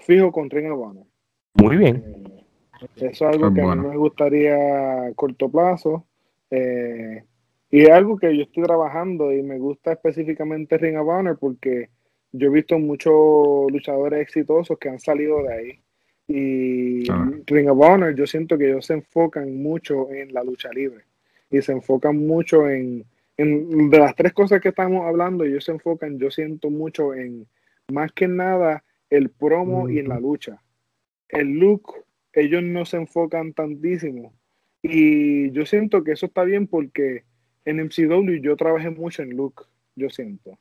fijo con Ring of Muy bien. Eh, eso es algo que a mí me gustaría a corto plazo. Eh, y es algo que yo estoy trabajando y me gusta específicamente Ring of Honor porque yo he visto muchos luchadores exitosos que han salido de ahí. Y ah. Ring of Honor, yo siento que ellos se enfocan mucho en la lucha libre y se enfocan mucho en, en de las tres cosas que estamos hablando, ellos se enfocan, yo siento mucho en más que nada el promo y en la lucha. El look, ellos no se enfocan tantísimo. Y yo siento que eso está bien porque en MCW yo trabajé mucho en look, yo siento.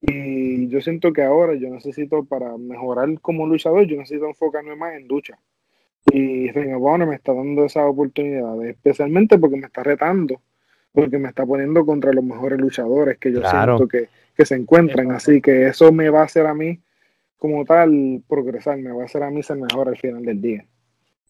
Y yo siento que ahora yo necesito, para mejorar como luchador, yo necesito enfocarme más en lucha. Y Ring of Honor me está dando esa oportunidad, especialmente porque me está retando, porque me está poniendo contra los mejores luchadores que yo siento que, que se encuentran. Así que eso me va a hacer a mí, como tal, progresar, me va a hacer a mí ser mejor al final del día.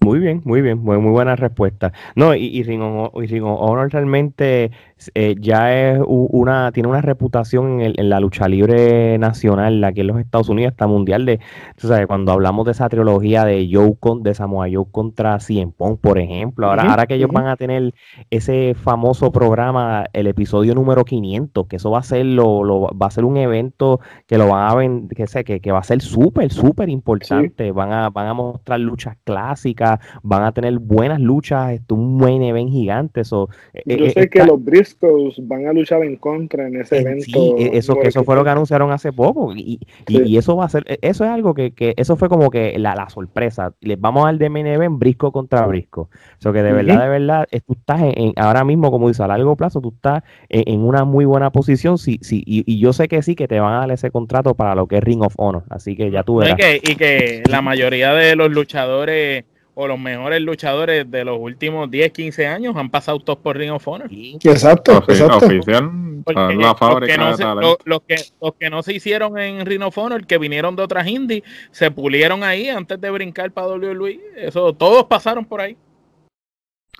Muy bien, muy bien, muy, muy buena respuesta. No, y, y, Ring, of, Honor realmente eh, ya es una, tiene una reputación en, en, la lucha libre nacional, aquí en los Estados Unidos, hasta mundial de, tú sabes, cuando hablamos de esa trilogía de Joe con, de Samoa Joe contra Cien Pong, por ejemplo, ahora, ahora que ellos van a tener ese famoso programa, el episodio número 500, que eso va a ser lo, lo va a ser un evento que lo van a que sé, que, que va a ser súper, súper importante, van a, van a mostrar luchas clásicas van a tener buenas luchas, un buen evento gigante. Eso, eh, Yo eh, sé que los Briscoes van a luchar en contra en ese evento. Sí, e, eso, eso fue lo que anunciaron hace poco. Y, y, eso va a ser, e, eso es algo que, que eso fue como que la, la, sorpresa. Les vamos al de event Brisco contra Brisco. Eso que de verdad, de verdad, tú estás en, ahora mismo, como dice, a largo plazo, tú estás en, una muy buena posición. Sí, sí, y, yo sé que sí, que te van a dar ese contrato para lo que es Ring of Honor. Así que ya tú verás. y, que, y que la mayoría de los luchadores o los mejores luchadores de los últimos 10, 15 años han pasado todos por Ring of Honor. Exacto, exacto. Oficial, la fábrica los, que no se, los, que, los que no se hicieron en Ring of Honor, que vinieron de otras indies, se pulieron ahí antes de brincar para WWE. Eso, todos pasaron por ahí.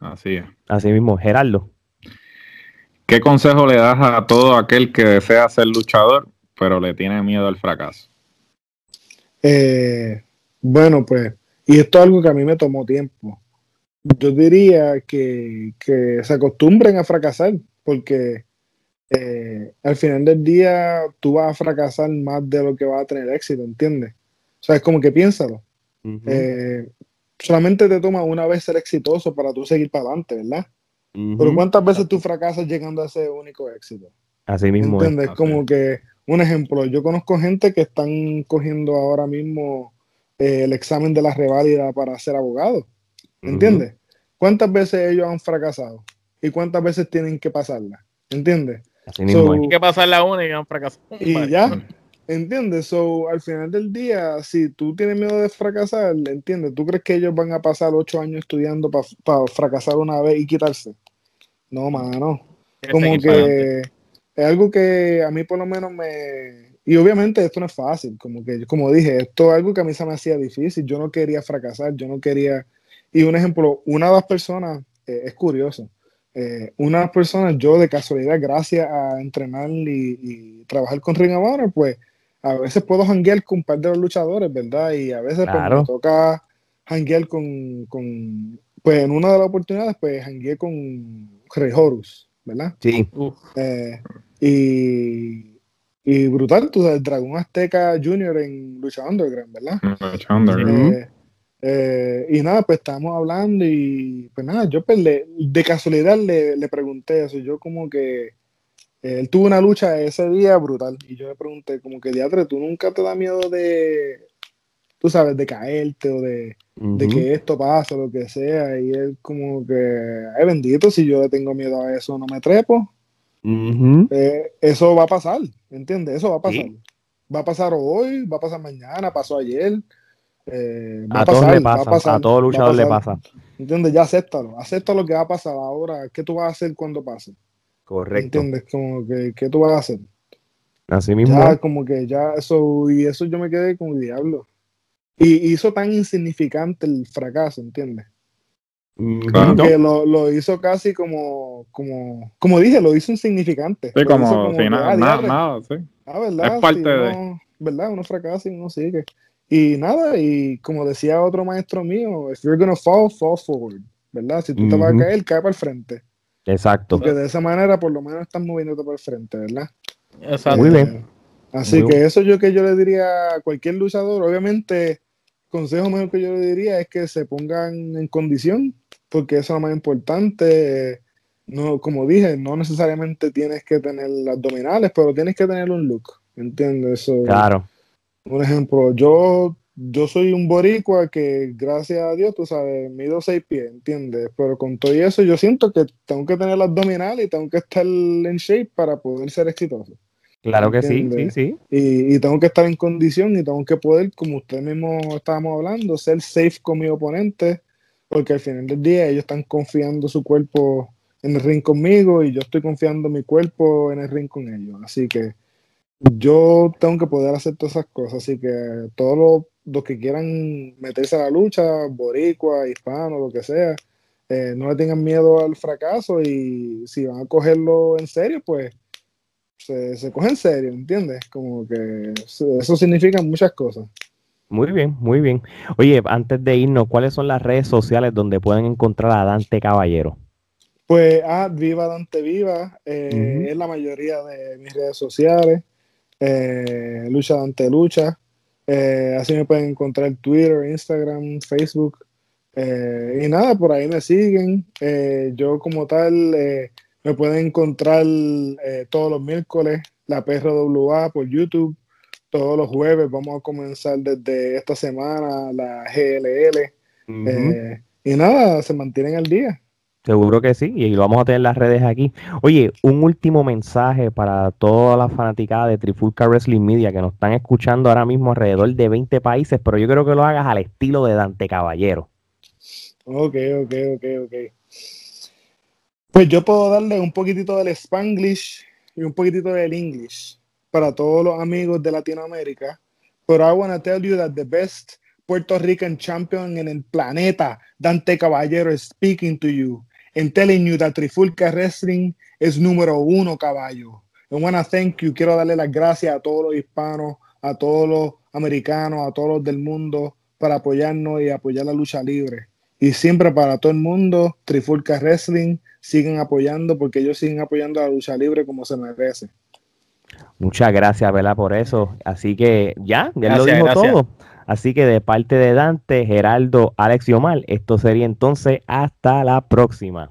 Así es. Así mismo, Gerardo. ¿Qué consejo le das a todo aquel que desea ser luchador, pero le tiene miedo al fracaso? Eh, bueno, pues y esto es algo que a mí me tomó tiempo. Yo diría que, se acostumbren a fracasar, porque eh, al final del día tú vas a fracasar más de lo que vas a tener éxito, ¿entiendes? O sea, es como que piénsalo. Eh, solamente te toma una vez ser exitoso para tú seguir para adelante, ¿verdad? Pero ¿cuántas veces tú fracasas llegando a ese único éxito? Así mismo. ¿Entiendes? Como que, un ejemplo, yo conozco gente que están cogiendo ahora mismo eh, el examen de la reválida para ser abogado. ¿Entiendes? ¿Cuántas veces ellos han fracasado? ¿Y cuántas veces tienen que pasarla? ¿Entiendes? Tienen que pasar una y han fracasado. Y ya, ¿entiendes? So, al final del día, si tú tienes miedo de fracasar, ¿entiendes? ¿Tú crees que ellos van a pasar ocho años estudiando para fracasar una vez y quitarse? No, mano. Como que es algo que a mí por lo menos me, y obviamente esto no es fácil, como que como dije, esto es algo que a mí se me hacía difícil, yo no quería fracasar, yo no quería... Y un ejemplo, una de las personas, eh, es curioso, eh, una de las personas, yo de casualidad, gracias a entrenar y, trabajar con Ring of pues a veces puedo hanguear con un par de los luchadores, ¿verdad? Y a veces pues, me toca hanguear con, con, pues en una de las oportunidades, pues hangueé con Rey Horus, ¿verdad? Sí. Eh, y y brutal, tú sabes, Dragón Azteca Junior en Lucha Underground, ¿verdad? Lucha Underground. Eh, eh, y nada, pues estábamos hablando y pues nada, yo pues, de casualidad le, le, pregunté eso, yo como que él tuvo una lucha ese día brutal y yo le pregunté como que diatre, tú nunca te da miedo de, tú sabes, de caerte o de, de que esto pase o lo que sea y él como que, ay bendito, si yo le tengo miedo a eso no me trepo. Eh, eso va a pasar, ¿entiendes? Eso va a pasar. Va a pasar hoy, va a pasar mañana, pasó ayer. Eh, a, todos le pasa, a, todo luchador le pasa. ¿Entiendes? Ya acéptalo. Acepta lo que va a pasar ahora. ¿Qué tú vas a hacer cuando pase? Correcto. ¿Entiendes? Como que, ¿qué tú vas a hacer? Así mismo. Ya, como que ya, eso, y eso yo me quedé como diablo. Y hizo tan insignificante el fracaso, ¿entiendes? Mm, que lo, lo, hizo casi como, como, como dije, lo hizo insignificante. Sí, como, si nada, nada, nada, sí. Ah, ¿verdad? Es parte de... ¿Verdad? Uno fracasa y uno sigue. Y nada, y como decía otro maestro mío, if you're gonna fall, fall forward, ¿verdad? Si tú te vas a caer, cae para el frente. Exacto. Porque de esa manera por lo menos estás moviéndote para el frente, ¿verdad? Exacto. Muy bien. Así que eso yo que yo le diría a cualquier luchador, obviamente, consejo mejor que yo le diría es que se pongan en condición, porque eso es lo más importante. No, como dije, no necesariamente tienes que tener abdominales, pero tienes que tener un look, ¿entiendes? Eso, claro. Un ejemplo, yo, yo soy un boricua que, gracias a Dios, tú sabes, mido seis pies, ¿entiendes? Pero con todo eso, yo siento que tengo que tener abdominales y tengo que estar en shape para poder ser exitoso. Claro que sí, sí, sí. Y, tengo que estar en condición y tengo que poder, como usted mismo estábamos hablando, ser safe con mi oponente, porque al final del día ellos están confiando su cuerpo en el ring conmigo y yo estoy confiando mi cuerpo en el ring con ellos. Así que yo tengo que poder hacer todas esas cosas. Así que todos los, que quieran meterse a la lucha, boricua, hispano, lo que sea, eh, no le tengan miedo al fracaso y si van a cogerlo en serio, pues se, se coge en serio, ¿entiendes? Como que eso significa muchas cosas. Muy bien, muy bien. Oye, antes de irnos, ¿cuáles son las redes sociales donde pueden encontrar a Dante Caballero? Pues, ah, Viva Dante Viva, eh, es la mayoría de mis redes sociales. Eh, lucha Dante Lucha. Eh, así me pueden encontrar Twitter, Instagram, Facebook. y nada, por ahí me siguen. yo como tal me pueden encontrar todos los miércoles la PRWA por YouTube. Todos los jueves vamos a comenzar desde esta semana la GLL. y nada, se mantienen al día. Seguro que sí, y lo vamos a tener en las redes aquí. Oye, un último mensaje para toda la fanaticada de Trifulca Wrestling Media que nos están escuchando ahora mismo alrededor de 20 países, pero yo creo que lo hagas al estilo de Dante Caballero. Ok, ok, ok, ok. Pues yo puedo darle un poquitito del Spanglish y un poquitito del English para todos los amigos de Latinoamérica. Pero I want to tell you that the best Puerto Rican champion en el planeta, Dante Caballero, is speaking to you and telling you that Trifulca Wrestling es número uno, caballo. I wanna thank you. Quiero darle las gracias a todos los hispanos, a todos los americanos, a todos los del mundo para apoyarnos y apoyar la lucha libre. Y siempre para todo el mundo, Trifulca Wrestling, siguen apoyando porque ellos siguen apoyando a la lucha libre como se merece. Muchas gracias, Vela, por eso. Así que ya, ya lo dijo todo. Así que de parte de Dante, Geraldo, Alex y Omar, esto sería entonces hasta la próxima.